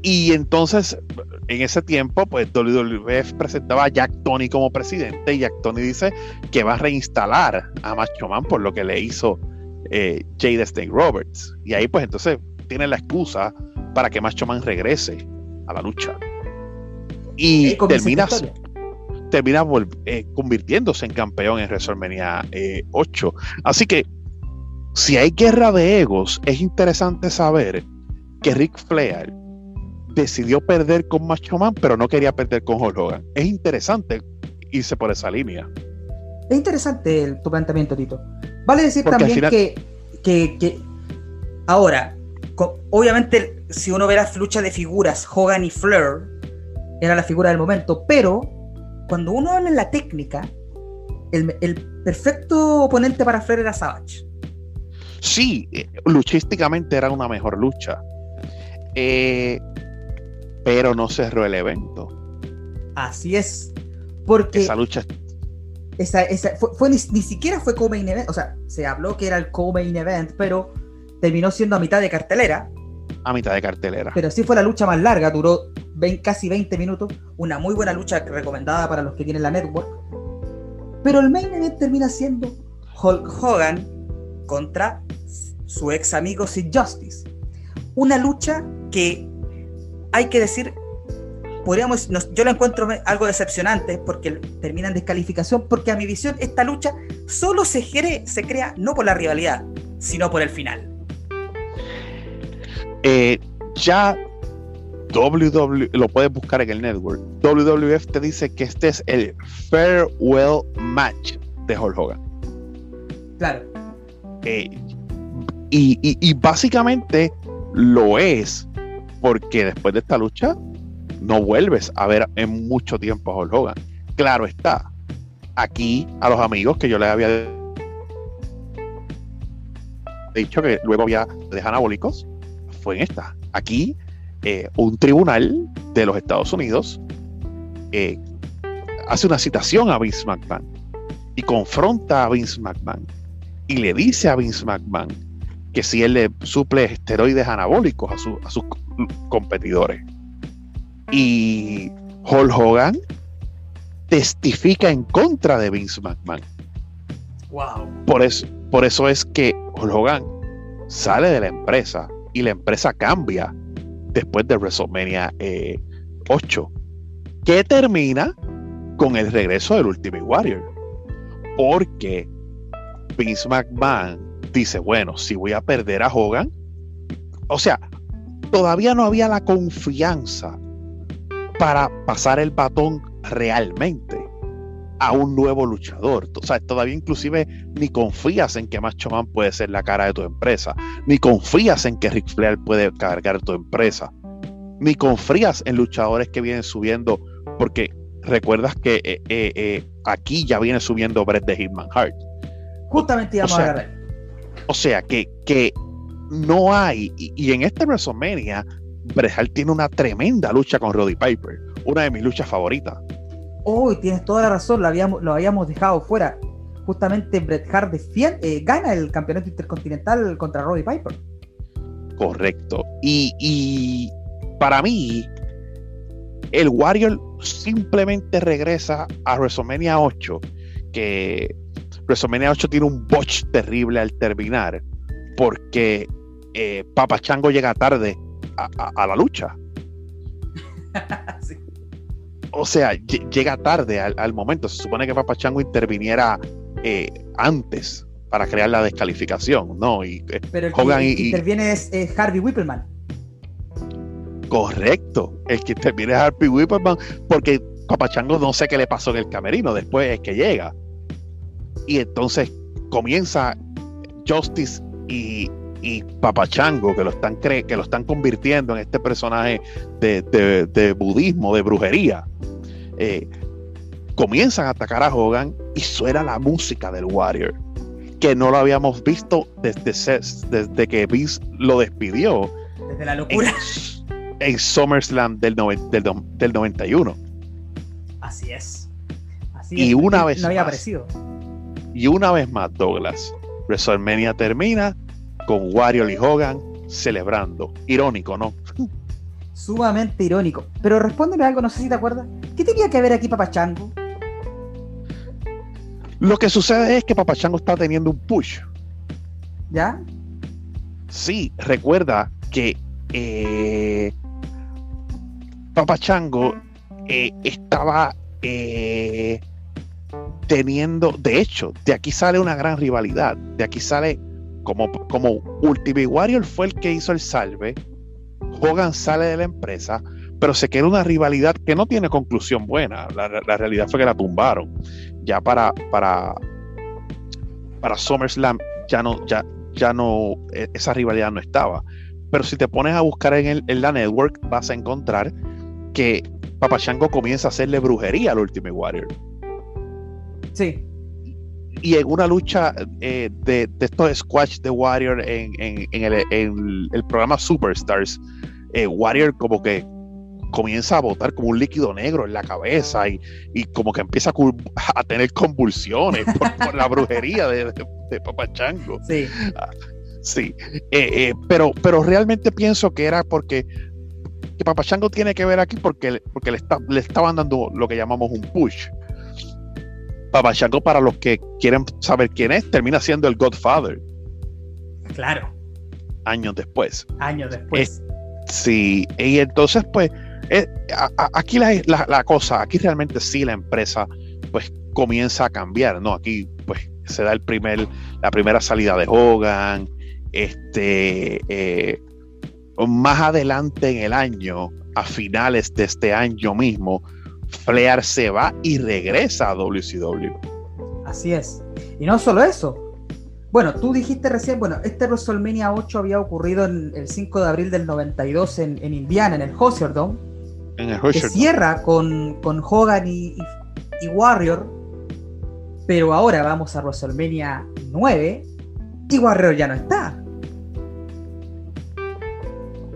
Y entonces, en ese tiempo, pues WWF presentaba a Jack Tony como presidente y Jack Tony dice que va a reinstalar a Macho Man por lo que le hizo eh, Jade Snake Roberts. Y ahí pues entonces tiene la excusa para que Macho Man regrese a la lucha. Y termina, termina eh, convirtiéndose en campeón en WrestleMania 8. Eh, Así que si hay guerra de egos, es interesante saber que Rick Flair decidió perder con Macho Man, pero no quería perder con Hulk Hogan. Es interesante irse por esa línea. Es interesante tu planteamiento, Tito. Vale decir también que, que, ahora, obviamente, si uno ve las luchas de figuras, Hogan y Flair era la figura del momento, pero cuando uno habla en la técnica, el, perfecto oponente para Flair era Savage. Sí, eh, luchísticamente era una mejor lucha. Eh, pero no cerró el evento. Así es. Porque. Esa lucha esa, fue, ni, siquiera fue co-main event, o sea, se habló que era el co-main event, pero terminó siendo a mitad de cartelera. A mitad de cartelera. Pero sí fue la lucha más larga, duró casi 20 minutos, una muy buena lucha recomendada para los que tienen la network. Pero el main event termina siendo Hulk Hogan contra su ex amigo Sid Justice. Una lucha que hay que decir podríamos, yo la encuentro algo decepcionante porque termina en descalificación, porque a mi visión esta lucha solo se, se crea no por la rivalidad, sino por el final. Eh, ya WW, lo puedes buscar en el network, WWF te dice que este es el farewell match de Hulk Hogan. Claro. Eh, y, y básicamente lo es porque después de esta lucha no vuelves a ver en mucho tiempo a Hulk Hogan. Claro está, aquí a los amigos que yo les había dicho que luego había de anabólicos, fue en esta. Aquí, eh, un tribunal de los Estados Unidos eh, hace una citación a Vince McMahon y confronta a Vince McMahon y le dice a Vince McMahon que si él le suple esteroides anabólicos a, a sus competidores. Y Hulk Hogan testifica en contra de Vince McMahon. Wow. Por eso, por eso es que Hulk Hogan sale de la empresa y la empresa cambia después de WrestleMania 8, eh, que termina con el regreso del Ultimate Warrior. Porque Vince McMahon dice, bueno, si voy a perder a Hogan, o sea, todavía no había la confianza para pasar el batón realmente a un nuevo luchador. O sea, todavía inclusive ni confías en que Macho Man puede ser la cara de tu empresa, ni confías en que Ric Flair puede cargar tu empresa, ni confías en luchadores que vienen subiendo, porque recuerdas que eh, eh, eh, aquí ya viene subiendo Brett de Hitman Hart. Justamente íbamos o sea, a. O sea, que, que no hay, y, y en este WrestleMania Bret tiene una tremenda lucha con Roddy Piper, una de mis luchas favoritas. Uy, tienes toda la razón, lo habíamos, lo habíamos dejado fuera. Justamente Bret Hart eh, gana el campeonato intercontinental contra Roddy Piper. Correcto. Y, para mí, el Warrior simplemente regresa a WrestleMania 8, que WrestleMania 8 tiene un botch terrible al terminar, porque eh, Papa Chango llega tarde a, la lucha. O sea, llega tarde al, momento. Se supone que Papa Chango interviniera eh, antes para crear la descalificación, ¿no? Y, eh, Pero el que interviene es, Harvey Whippleman. Correcto. El que interviene es Harvey Whippleman porque Papa Chango no sé qué le pasó en el camerino. Después es que llega. Y entonces comienza Justice y, y Papachango, que lo están, que lo están convirtiendo en este personaje de, budismo, de brujería, eh, comienzan a atacar a Hogan y suena la música del Warrior, que no lo habíamos visto desde, desde que Vince lo despidió. Desde la locura. En, SummerSlam del, del, 91. Así es. Así y una vez no había aparecido. Y una vez más, Douglas, WrestleMania termina con Wario y Hogan celebrando. Irónico, ¿no? Sumamente irónico. Pero respóndeme algo, no sé si te acuerdas. ¿Qué tenía que ver aquí Papachango? Lo que sucede es que Papachango está teniendo un push. ¿Ya? Sí, recuerda que eh, Papachango eh, estaba eh, teniendo, de hecho, de aquí sale una gran rivalidad. De aquí sale como, como Ultimate Warrior fue el que hizo el salve. Hogan sale de la empresa, pero se queda una rivalidad que no tiene conclusión buena. La, realidad fue que la tumbaron. Ya para, para, para SummerSlam ya no, ya, ya no, e, esa rivalidad no estaba. Pero si te pones a buscar en, en la network, vas a encontrar que Papachango comienza a hacerle brujería al Ultimate Warrior. Sí. Y en una lucha eh, de, de, estos Squash de Warrior en, el, programa Superstars, eh, Warrior como que comienza a botar como un líquido negro en la cabeza y, como que empieza a, tener convulsiones por, la brujería de, de, Papachango. Sí. Sí. Eh, pero, pero realmente pienso que era porque que Papachango tiene que ver aquí porque, porque le, está, le estaban dando lo que llamamos un push. Papachango, para los que quieren saber quién es, termina siendo el Godfather. Claro. Años después. Años después. Eh, sí, y entonces, pues, eh, aquí la, cosa, aquí realmente sí la empresa, pues, comienza a cambiar, ¿no? Aquí, pues, se da el primer, la primera salida de Hogan, este, eh, más adelante en el año, a finales de este año mismo, Flair se va y regresa a WCW. Así es. Y no solo eso. Bueno, tú dijiste recién, bueno, este WrestleMania 8 había ocurrido el 5 de abril del 92 en, Indiana, en el Hoosier Dome. En el que cierra con, Hogan y, Warrior. Pero ahora vamos a WrestleMania 9 y Warrior ya no está.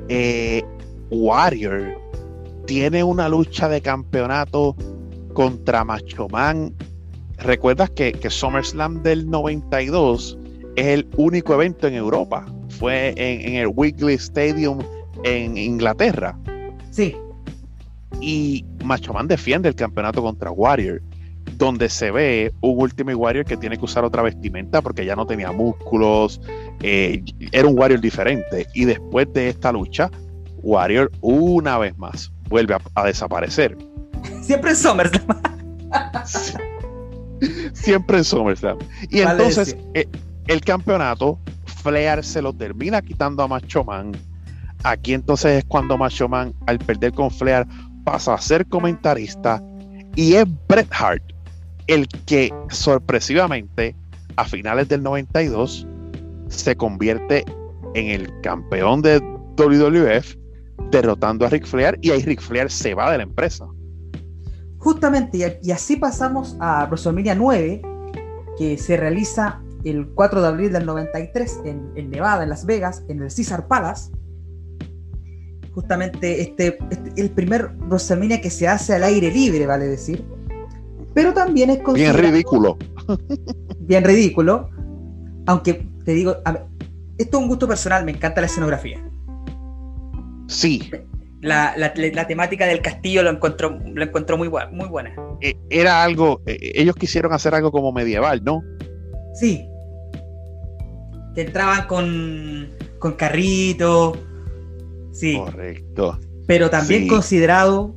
Eh, Warrior tiene una lucha de campeonato contra Macho Man. ¿Recuerdas que, que SummerSlam del 92 es el único evento en Europa? Fue en, el Wrigley Stadium en Inglaterra. Sí. Y Macho Man defiende el campeonato contra Warrior, donde se ve un Ultimate Warrior que tiene que usar otra vestimenta porque ya no tenía músculos, eh, era un Warrior diferente. Y después de esta lucha, Warrior una vez más vuelve a, desaparecer. Siempre en SummerSlam. Siempre en SummerSlam. Y entonces eh, el campeonato, Flair se lo termina quitando a Macho Man. Aquí entonces es cuando Macho Man, al perder con Flair, pasa a ser comentarista. Y es Bret Hart el que sorpresivamente a finales del 92 se convierte en el campeón de WWF derrotando a Ric Flair y ahí Ric Flair se va de la empresa. Justamente, y así pasamos a WrestleMania 9, que se realiza el 4 de abril del 93 en, Nevada, en Las Vegas, en el Caesar Palace. Justamente este, este, el primer WrestleMania que se hace al aire libre, vale decir. Pero también es Bien ridículo. Bien ridículo. Aunque te digo, esto es un gusto personal, me encanta la escenografía. Sí. La, temática del castillo lo encontró, lo encontró muy, muy buena. Eh, era algo, eh, ellos quisieron hacer algo como medieval, ¿no? Sí. Que entraban con, con carrito. Sí. Correcto. Pero también considerado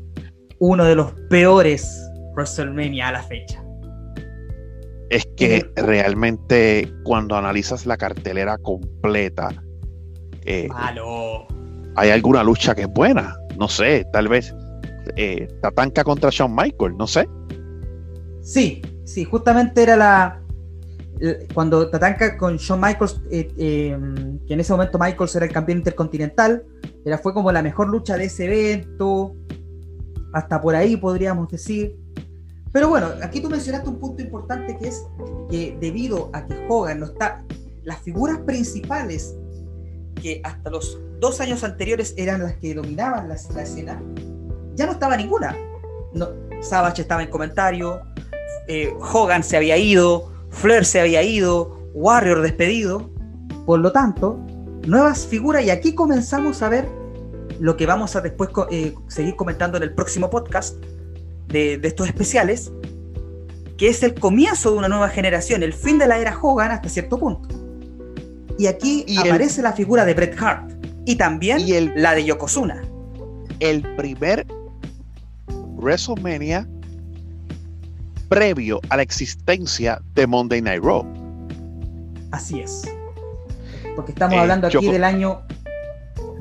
uno de los peores WrestleMania a la fecha. Es que realmente cuando analizas la cartelera completa. Eh, Malo hay alguna lucha que es buena. No sé, tal vez eh, Tatanka contra Shawn Michaels, no sé. Sí, sí, justamente era la. Cuando Tatanka con Shawn Michaels, eh, eh, que en ese momento Michaels era el campeón intercontinental, era, fue como la mejor lucha de ese evento, hasta por ahí podríamos decir. Pero bueno, aquí tú mencionaste un punto importante que es que debido a que Hogan no está, las figuras principales que hasta los dos años anteriores eran las que dominaban la, escena, ya no estaba ninguna. No, Savage estaba en comentario, eh, Hogan se había ido, Flair se había ido, Warrior despedido. Por lo tanto, nuevas figuras y aquí comenzamos a ver lo que vamos a después eh, seguir comentando en el próximo podcast de, estos especiales, que es el comienzo de una nueva generación, el fin de la era Hogan hasta cierto punto. Y aquí aparece la figura de Bret Hart y también la de Yokozuna. El primer WrestleMania previo a la existencia de Monday Night Raw. Así es. Porque estamos eh, hablando aquí del año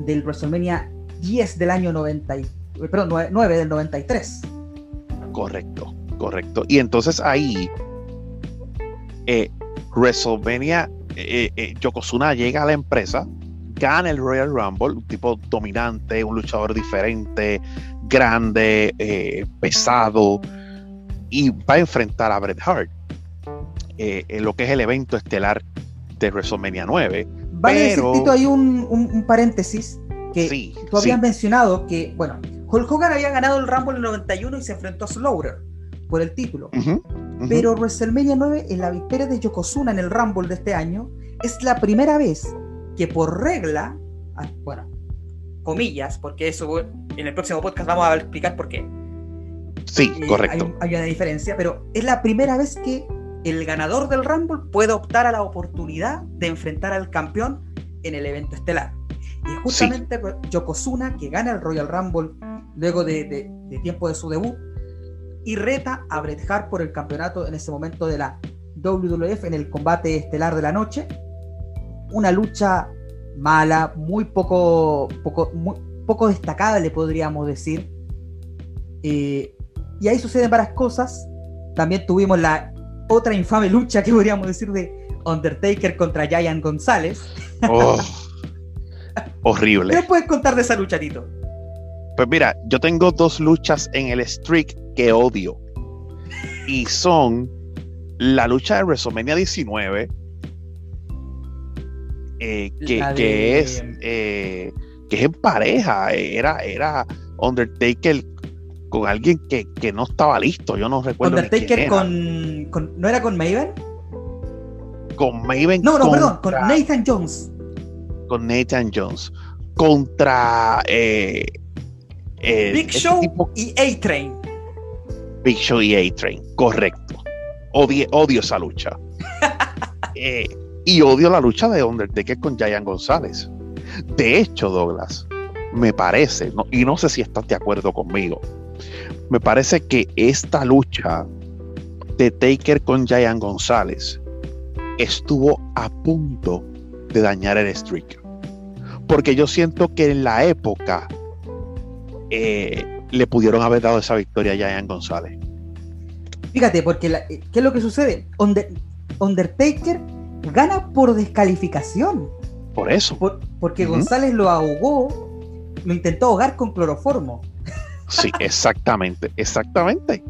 del WrestleMania 10 del año 90, perdón, 9 del 93. Correcto, correcto. Y entonces ahí, eh, WrestleMania, eh, eh, Yokozuna llega a la empresa, gana el Royal Rumble, un tipo dominante, un luchador diferente, grande, pesado, y va a enfrentar a Bret Hart en lo que es el evento estelar de WrestleMania 9. Vale, pero... hay un, un, paréntesis que tú habías mencionado que, bueno, Hulk Hogan había ganado el Rumble en el 91 y se enfrentó a Slaughter por el título. Pero WrestleMania 9, en la victoria de Yokozuna en el Rumble de este año, es la primera vez que por regla, ah, bueno, comillas, porque eso en el próximo podcast vamos a explicar por qué. Sí, eh, correcto. Hay, una diferencia, pero es la primera vez que el ganador del Rumble puede optar a la oportunidad de enfrentar al campeón en el evento estelar. Y justamente Yokozuna, que gana el Royal Rumble luego de, tiempo de su debut, y reta a Bret Hart por el campeonato en ese momento de la WWF en el combate estelar de la noche. Una lucha mala, muy poco, poco, muy, poco destacable, podríamos decir. Eh, y ahí suceden varias cosas. También tuvimos la otra infame lucha que podríamos decir de Undertaker contra Giant González. Oh, horrible. ¿Qué puedes contar de esa lucha, Tito? Pues mira, yo tengo dos luchas en el streak que odio. Y son la lucha de WrestleMania 19, eh, que, es, eh, que es en pareja. Era, era Undertaker con alguien que, no estaba listo. Yo no recuerdo. Undertaker con, con, ¿No era con Maven? Con Maven. No, no, perdón, con Nathan Jones. Con Nathan Jones. Contra eh, eh, Big este Show y A-Train. Big Show y A-Train, correcto. Odio, odio esa lucha. Eh, y odio la lucha de Undertaker con Giant González. De hecho, Douglas, me parece, y no sé si estás de acuerdo conmigo, me parece que esta lucha de Taker con Giant González estuvo a punto de dañar el streak. Porque yo siento que en la época eh, le pudieron haber dado esa victoria a Giant González. Fíjate, porque ¿qué es lo que sucede? Undertaker gana por descalificación. Por eso. porque González lo ahogó, lo intentó ahogar con cloroformo. Sí, exactamente, exactamente.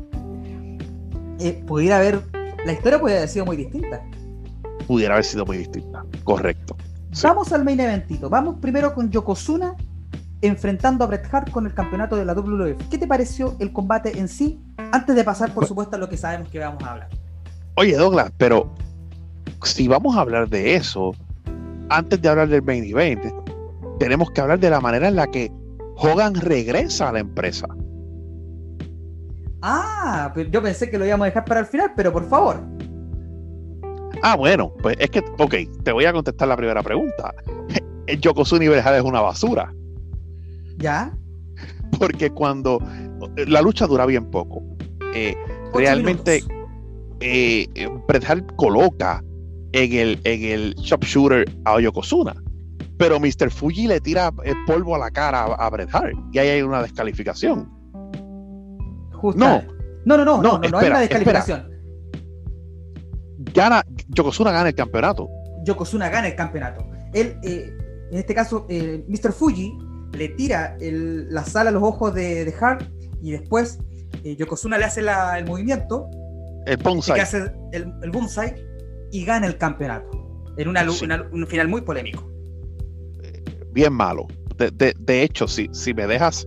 Eh, pudiera haber, la historia puede haber sido muy distinta. Pudiera haber sido muy distinta, correcto. Vamos al main eventito. Vamos primero con Yokozuna enfrentando a Bret Hart con el campeonato de la WWF. ¿Qué te pareció el combate en sí? Antes de pasar, por supuesto, a lo que sabemos que vamos a hablar. Oye, Douglas, pero si vamos a hablar de eso, antes de hablar del main event, tenemos que hablar de la manera en la que Hogan regresa a la empresa. Ah, yo pensé que lo íbamos a dejar para el final, pero por favor. Ah, bueno, pues es que, ok, te voy a contestar la primera pregunta. El Yokozuna y es una basura. ¿Ya? Porque cuando la lucha dura bien poco, eh, realmente eh, Bret Hart coloca en el, en el sharpshooter a Yokozuna. Pero Mr. Fuji le tira el polvo a la cara a, Bret Hart y ahí hay una descalificación. No. No, no, no, no, no, hay una descalificación. Gana, Yokozuna gana el campeonato. Yokozuna gana el campeonato. Él, eh, en este caso, Mr. Fuji le tira la sal a los ojos de, Hart y después eh, Yokozuna le hace el movimiento, el bonsai, hace el, el bonsai y gana el campeonato en una, un final muy polémico. Bien malo. De, hecho, si, si me dejas,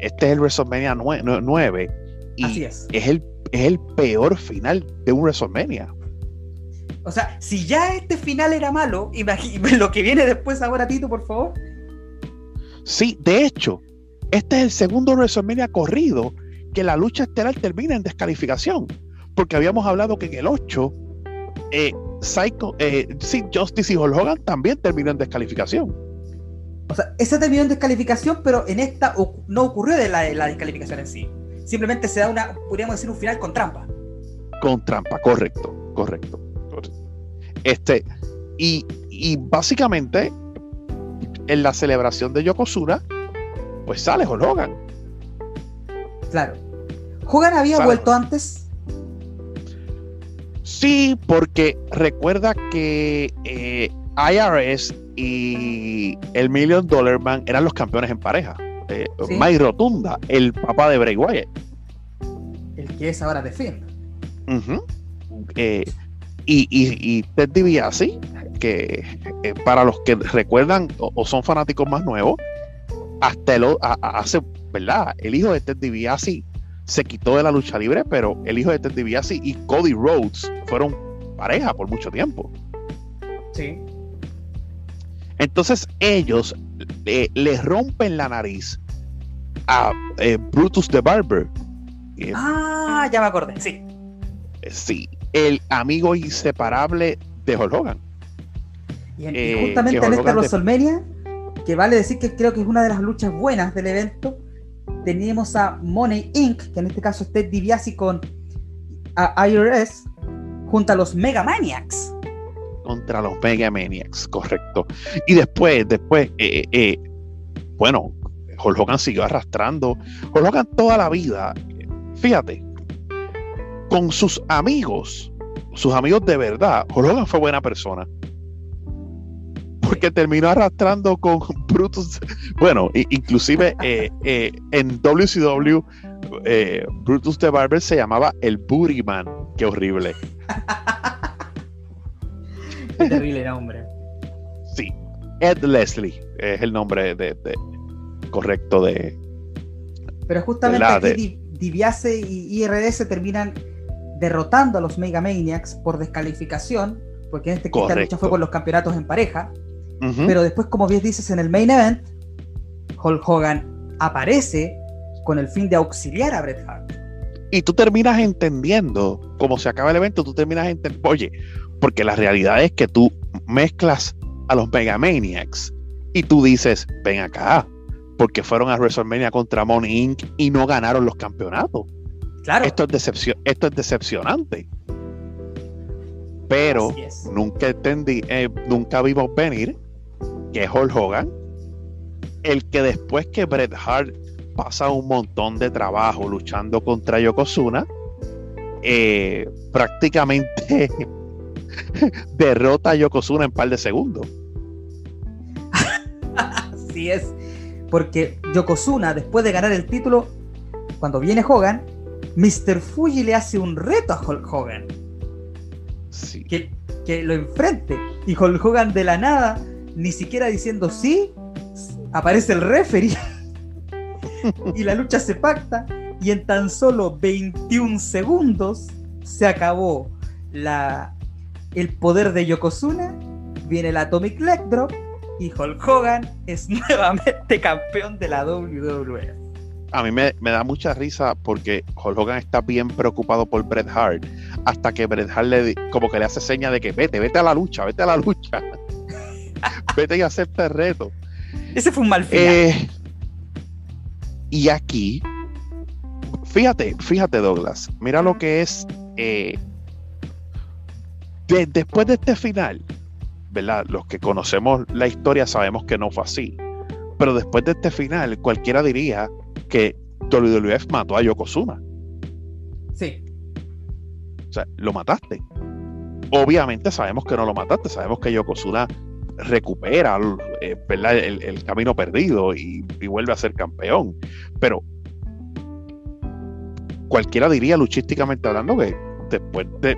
este es el WrestleMania 9, y Así es. Es, el, es el peor final de un WrestleMania. O sea, si ya este final era malo, imagínate lo que viene después ahora, Tito, por favor. Sí, de hecho, este es el segundo WrestleMania corrido que la lucha estelar termina en descalificación. Porque habíamos hablado que en el 8, eh, Psycho, eh, Justice y Hulk Hogan también terminó en descalificación. O sea, ese terminó en descalificación, pero en esta no ocurrió de la, la descalificación en sí. Simplemente se da una, podríamos decir, un final con trampa. Con trampa, correcto, correcto. Este, y, y básicamente, en la celebración de Yokozuna, pues sale Hulk Hogan. Claro. ¿Hogan había vuelto antes? Sí, porque recuerda que eh, IRS y el Million Dollar Man eran los campeones en pareja. Eh, Mike Rotunda, el papá de Bray Wyatt. El que es ahora de Finn. Eh, y, y, y, Ted DiBiase, que eh, para los que recuerdan o, son fanáticos más nuevos, hasta el, hace, ¿verdad? El hijo de Ted DiBiase se quitó de la lucha libre, pero el hijo de Ted DiBiase y Cody Rhodes fueron pareja por mucho tiempo. Sí. Entonces ellos eh, le rompen la nariz a eh, Brutus the Barber. Ah, ya me acordé, sí. Eh, sí, el amigo inseparable de Hulk Hogan. Y, justamente en esta WrestleMania, que vale decir que creo que es una de las luchas buenas del evento, teníamos a Money Inc., que en este caso es Ted DiBiase con IRS, junto a los Mega Maniacs contra los Mega Maniacs, correcto. Y después, después, eh, eh, eh, bueno, Hulk Hogan siguió arrastrando. Hulk Hogan toda la vida, fíjate, con sus amigos, sus amigos de verdad, Hulk Hogan fue buena persona. Porque terminó arrastrando con Brutus. Bueno, inclusive en WCW, Brutus de Barber se llamaba el Booty Man. Qué horrible. terrible nombre. Sí, Ed Leslie es el nombre de, correcto de. Pero justamente aquí Diviase y IRS terminan derrotando a los Mega Maniacs por descalificación, porque en este caso la lucha fue por los campeonatos en pareja. Pero después, como bien dices, en el main event, Hulk Hogan aparece con el fin de auxiliar a Bret Hart. Y tú terminas entendiendo, como se acaba el evento, tú terminas entendiendo, oye, porque la realidad es que tú mezclas a los Megamaniacs y tú dices, ven acá, porque fueron a WrestleMania contra Money Inc. y no ganaron los campeonatos. Claro. Esto es, decepción, esto es decepcionante. Pero nunca entendí, eh, nunca vimos venir que Hulk Hogan, el que después que Bret Hart pasa un montón de trabajo luchando contra Yokozuna, eh, prácticamente derrota a Yokozuna en par de segundos. Así es, porque Yokozuna, después de ganar el título, cuando viene Hogan, Mr. Fuji le hace un reto a Hulk Hogan. Que, que lo enfrente. Y Hulk Hogan de la nada, ni siquiera diciendo sí, aparece el referee. y la lucha se pacta. Y en tan solo 21 segundos se acabó la el poder de Yokozuna, viene el Atomic Leg Drop y Hulk Hogan es nuevamente campeón de la WWE. A mí me, da mucha risa porque Hulk Hogan está bien preocupado por Bret Hart hasta que Bret Hart le, como que le hace seña de que vete, vete a la lucha, vete a la lucha. vete y acepta el reto. Ese fue un mal final. Eh, y aquí, fíjate, fíjate Douglas, mira lo que es eh, después de este final, ¿verdad? Los que conocemos la historia sabemos que no fue así. Pero después de este final, cualquiera diría que WWF mató a Yokozuna. Sí. O sea, lo mataste. Obviamente sabemos que no lo mataste, sabemos que Yokozuna recupera eh, el, camino perdido y, vuelve a ser campeón. Pero cualquiera diría luchísticamente hablando que después de,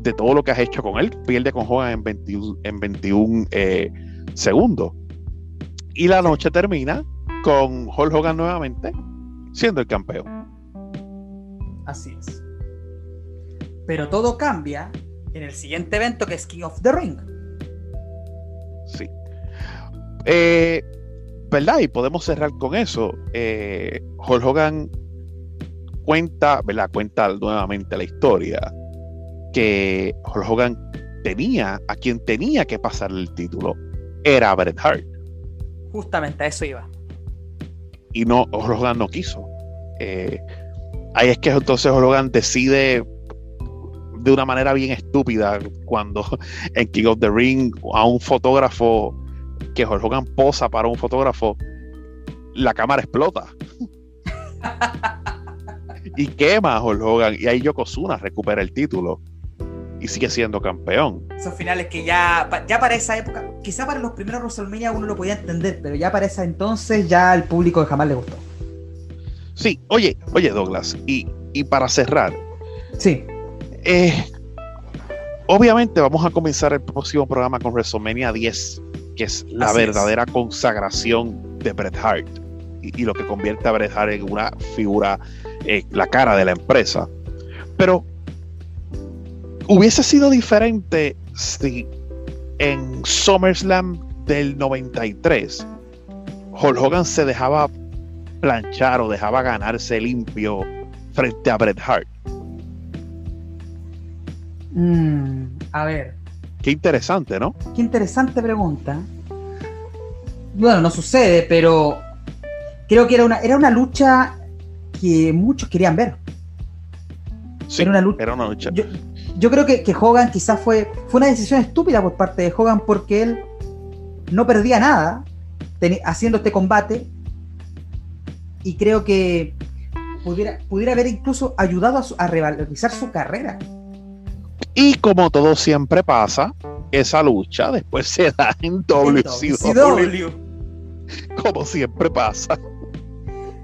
de todo lo que has hecho con él, pierde con Hogan en 21, en 21 eh, segundos. Y la noche termina con Hulk Hogan nuevamente siendo el campeón. Así es. Pero todo cambia en el siguiente evento que es King of the Ring. Sí. Eh, ¿Verdad? Y podemos cerrar con eso. Eh, Hulk Hogan cuenta, ¿verdad? Cuenta nuevamente la historia que Hulk Hogan tenía, a quien tenía que pasar el título, era Bret Hart. Justamente a eso iba. Y no, Hulk Hogan no quiso. Eh, ahí es que entonces Hulk Hogan decide de una manera bien estúpida cuando en King of the Ring a un fotógrafo que Hulk Hogan posa para un fotógrafo, la cámara explota. y quema a Hulk Hogan y ahí Yokozuna recupera el título y sigue siendo campeón. Esos finales que ya, ya para esa época, quizá para los primeros WrestleMania uno lo podía entender, pero ya para ese entonces ya al público jamás le gustó. Sí, oye, oye Douglas, y, para cerrar. Sí. Eh, obviamente vamos a comenzar el próximo programa con WrestleMania 10, que es la verdadera consagración de Bret Hart y, lo que convierte a Bret Hart en una figura, eh, la cara de la empresa. Pero hubiese sido diferente si en SummerSlam del 93 Hulk Hogan se dejaba planchar o dejaba ganarse limpio frente a Bret Hart. Mm, a ver. Qué interesante, ¿no? Qué interesante pregunta. Bueno, no sucede, pero creo que era una, era una lucha que muchos querían ver. Sí, era una lucha. Era una lucha yo creo que, Hogan quizás fue, fue una decisión estúpida por parte de Hogan porque él no perdía nada haciendo este combate y creo que pudiera, pudiera haber incluso ayudado a, revalorizar su carrera. Y como todo siempre pasa, esa lucha después se da en WCW. Como siempre pasa.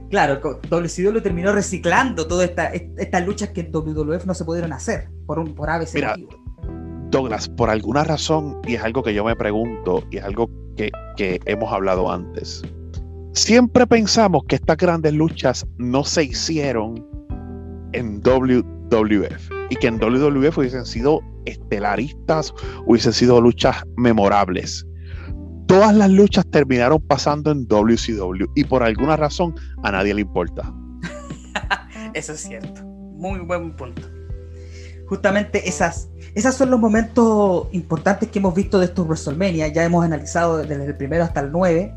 Claro, WCW terminó reciclando todas estas luchas que en WWF no se pudieron hacer por, un, por ABC Mira, Douglas, por alguna razón, y es algo que yo me pregunto, y es algo que, que hemos hablado antes, siempre pensamos que estas grandes luchas no se hicieron en WWF y que en WWF hubiesen sido estelaristas, hubiesen sido luchas memorables todas las luchas terminaron pasando en WCW y por alguna razón a nadie le importa. Eso es cierto. Muy buen punto. Justamente esas, esos son los momentos importantes que hemos visto de estos WrestleMania. Ya hemos analizado desde el primero hasta el 9.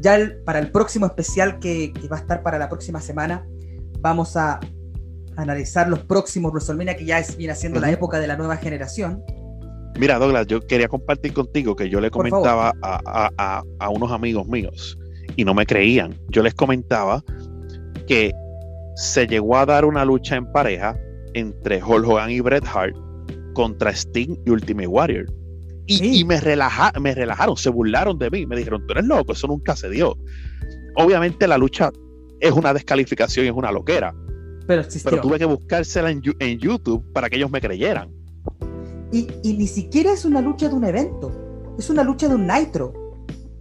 Ya para el próximo especial que, va a estar para la próxima semana, vamos a analizar los próximos WrestleMania que ya es, viene siendo la época de la nueva generación. Mira, Douglas, yo quería compartir contigo que yo le comentaba a, unos amigos míos y no me creían. Yo les comentaba que se llegó a dar una lucha en pareja entre Hulk Hogan y Bret Hart contra Sting y Ultimate Warrior. Y, me, me relajaron, se burlaron de mí, me dijeron, tú eres loco, eso nunca se dio. Obviamente la lucha es una descalificación y es una loquera. Pero, pero tuve que buscársela en, en YouTube para que ellos me creyeran. Y, ni siquiera es una lucha de un evento, es una lucha de un Nitro.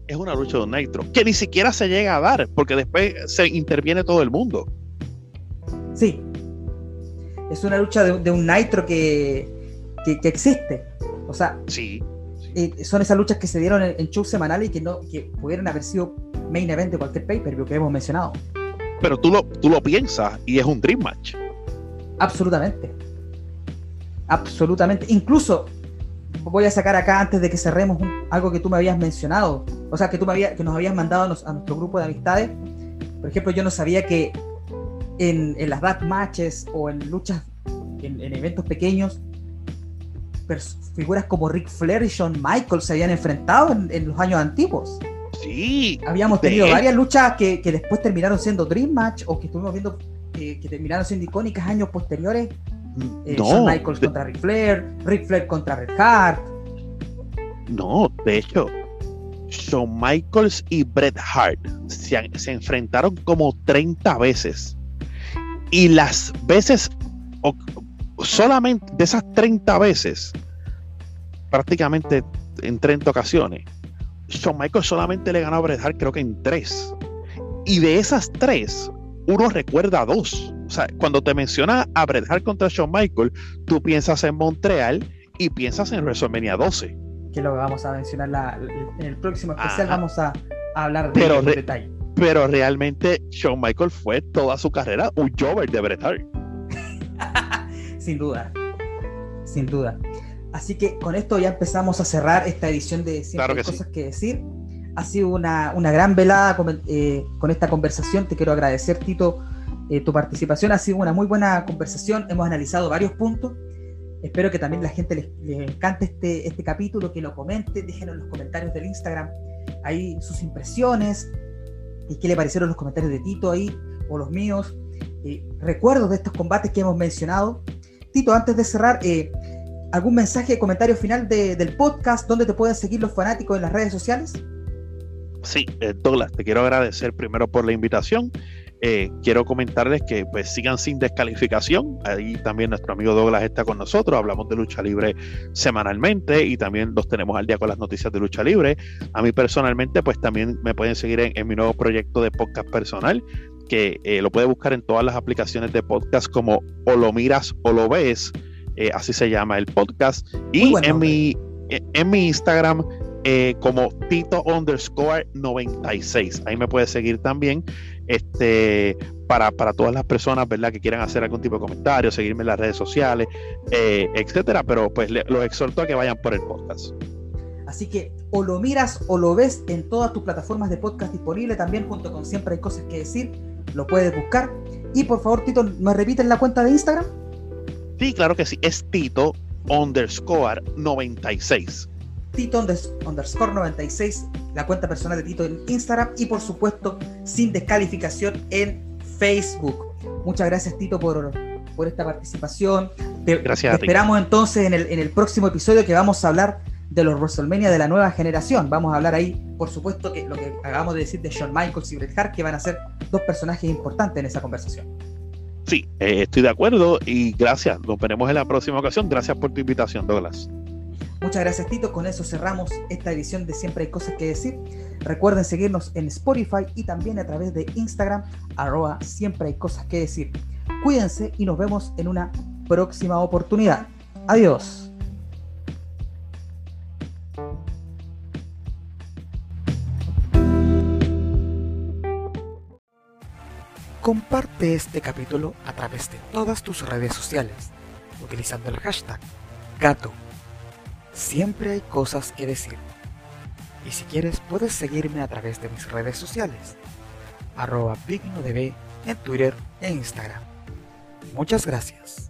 Es una lucha de un Nitro, que ni siquiera se llega a dar, porque después se interviene todo el mundo. Sí, es una lucha de, un Nitro que, que, existe. O sea, sí, eh, son esas luchas que se dieron en, shows semanales y que, no, que pudieran haber sido main event de cualquier pay-per-view que hemos mencionado. Pero tú lo, tú lo piensas y es un dream match. Absolutamente. Absolutamente. Incluso voy a sacar acá antes de que cerremos algo que tú me habías mencionado, o sea, que tú me habías, que nos habías mandado a, nuestro grupo de amistades. Por ejemplo, yo no sabía que en, las dark matches o en luchas, en, eventos pequeños, figuras como Rick Flair y Shawn Michaels se habían enfrentado en, los años antiguos. Sí. Habíamos tenido varias luchas que, después terminaron siendo Dream Match o que estuvimos viendo que terminaron siendo icónicas años posteriores eh, no, Michaels contra Ric Flair, Ric Flair contra Red Hart. No, de hecho, Shawn Michaels y Bret Hart se, enfrentaron como 30 veces. Y las veces, solamente de esas 30 veces, prácticamente en 30 ocasiones, Shawn Michaels solamente le ganó a Bret Hart creo que en tres. Y de esas tres, uno recuerda dos. O sea, cuando te menciona a Bret Hart contra Shawn Michaels, tú piensas en Montreal y piensas en WrestleMania 12. Que lo vamos a mencionar en el próximo especial, vamos a, hablar de pero detalle. Pero realmente Shawn Michaels fue toda su carrera un jover de Bret Hart. sin duda, sin duda. Así que con esto ya empezamos a cerrar esta edición de Siempre Cosas que Decir. Ha sido una, gran velada eh, con, esta conversación. Te quiero agradecer, Tito, eh, tu participación. Ha sido una muy buena conversación. Hemos analizado varios puntos. Espero que también la gente les, encante este, este capítulo, que lo comente, déjenos en los comentarios del Instagram ahí sus impresiones y qué le parecieron los comentarios de Tito ahí o los míos. Eh, recuerdos de estos combates que hemos mencionado. Tito, antes de cerrar, ¿algún mensaje, comentario final del podcast? ¿Dónde te pueden seguir los fanáticos en las redes sociales? Sí, eh, Douglas, te quiero agradecer primero por la invitación. Eh, quiero comentarles que pues sigan sin descalificación. Ahí también nuestro amigo Douglas está con nosotros. Hablamos de lucha libre semanalmente y también los tenemos al día con las noticias de lucha libre. A mí personalmente pues también me pueden seguir en, mi nuevo proyecto de podcast personal que eh, lo puede buscar en todas las aplicaciones de podcast como o lo miras o lo ves. Así se llama el podcast. Y en mi, en mi Instagram eh, como Tito underscore 96. Ahí me puedes seguir también. Este, para, todas las personas, ¿verdad? Que quieran hacer algún tipo de comentario, seguirme en las redes sociales, eh, etcétera. Pero pues los exhorto a que vayan por el podcast. Así que o lo miras o lo ves en todas tus plataformas de podcast disponibles también, junto con siempre hay cosas que decir. Lo puedes buscar. Y por favor, Tito, ¿me repiten la cuenta de Instagram? Sí, claro que sí. Es Tito underscore 96. Tito underscore 96, la cuenta personal de Tito en Instagram y por supuesto sin descalificación en Facebook. Muchas gracias Tito por, por esta participación. gracias. esperamos entonces en el, en el próximo episodio que vamos a hablar de los WrestleMania de la nueva generación. Vamos a hablar ahí, por supuesto, que lo que acabamos de decir de Shawn Michaels y Bret Hart, que van a ser dos personajes importantes en esa conversación. Sí, eh, estoy de acuerdo y gracias. Nos veremos en la próxima ocasión. Gracias por tu invitación, Douglas. Muchas gracias Tito, con eso cerramos esta edición de Siempre hay cosas que decir. Recuerden seguirnos en Spotify y también a través de Instagram, arroba Siempre hay cosas que decir. Cuídense y nos vemos en una próxima oportunidad. Adiós. Comparte este capítulo a través de todas tus redes sociales utilizando el hashtag gato Siempre hay cosas que decir. Y si quieres puedes seguirme a través de mis redes sociales. Arroba en Twitter e Instagram. Muchas gracias.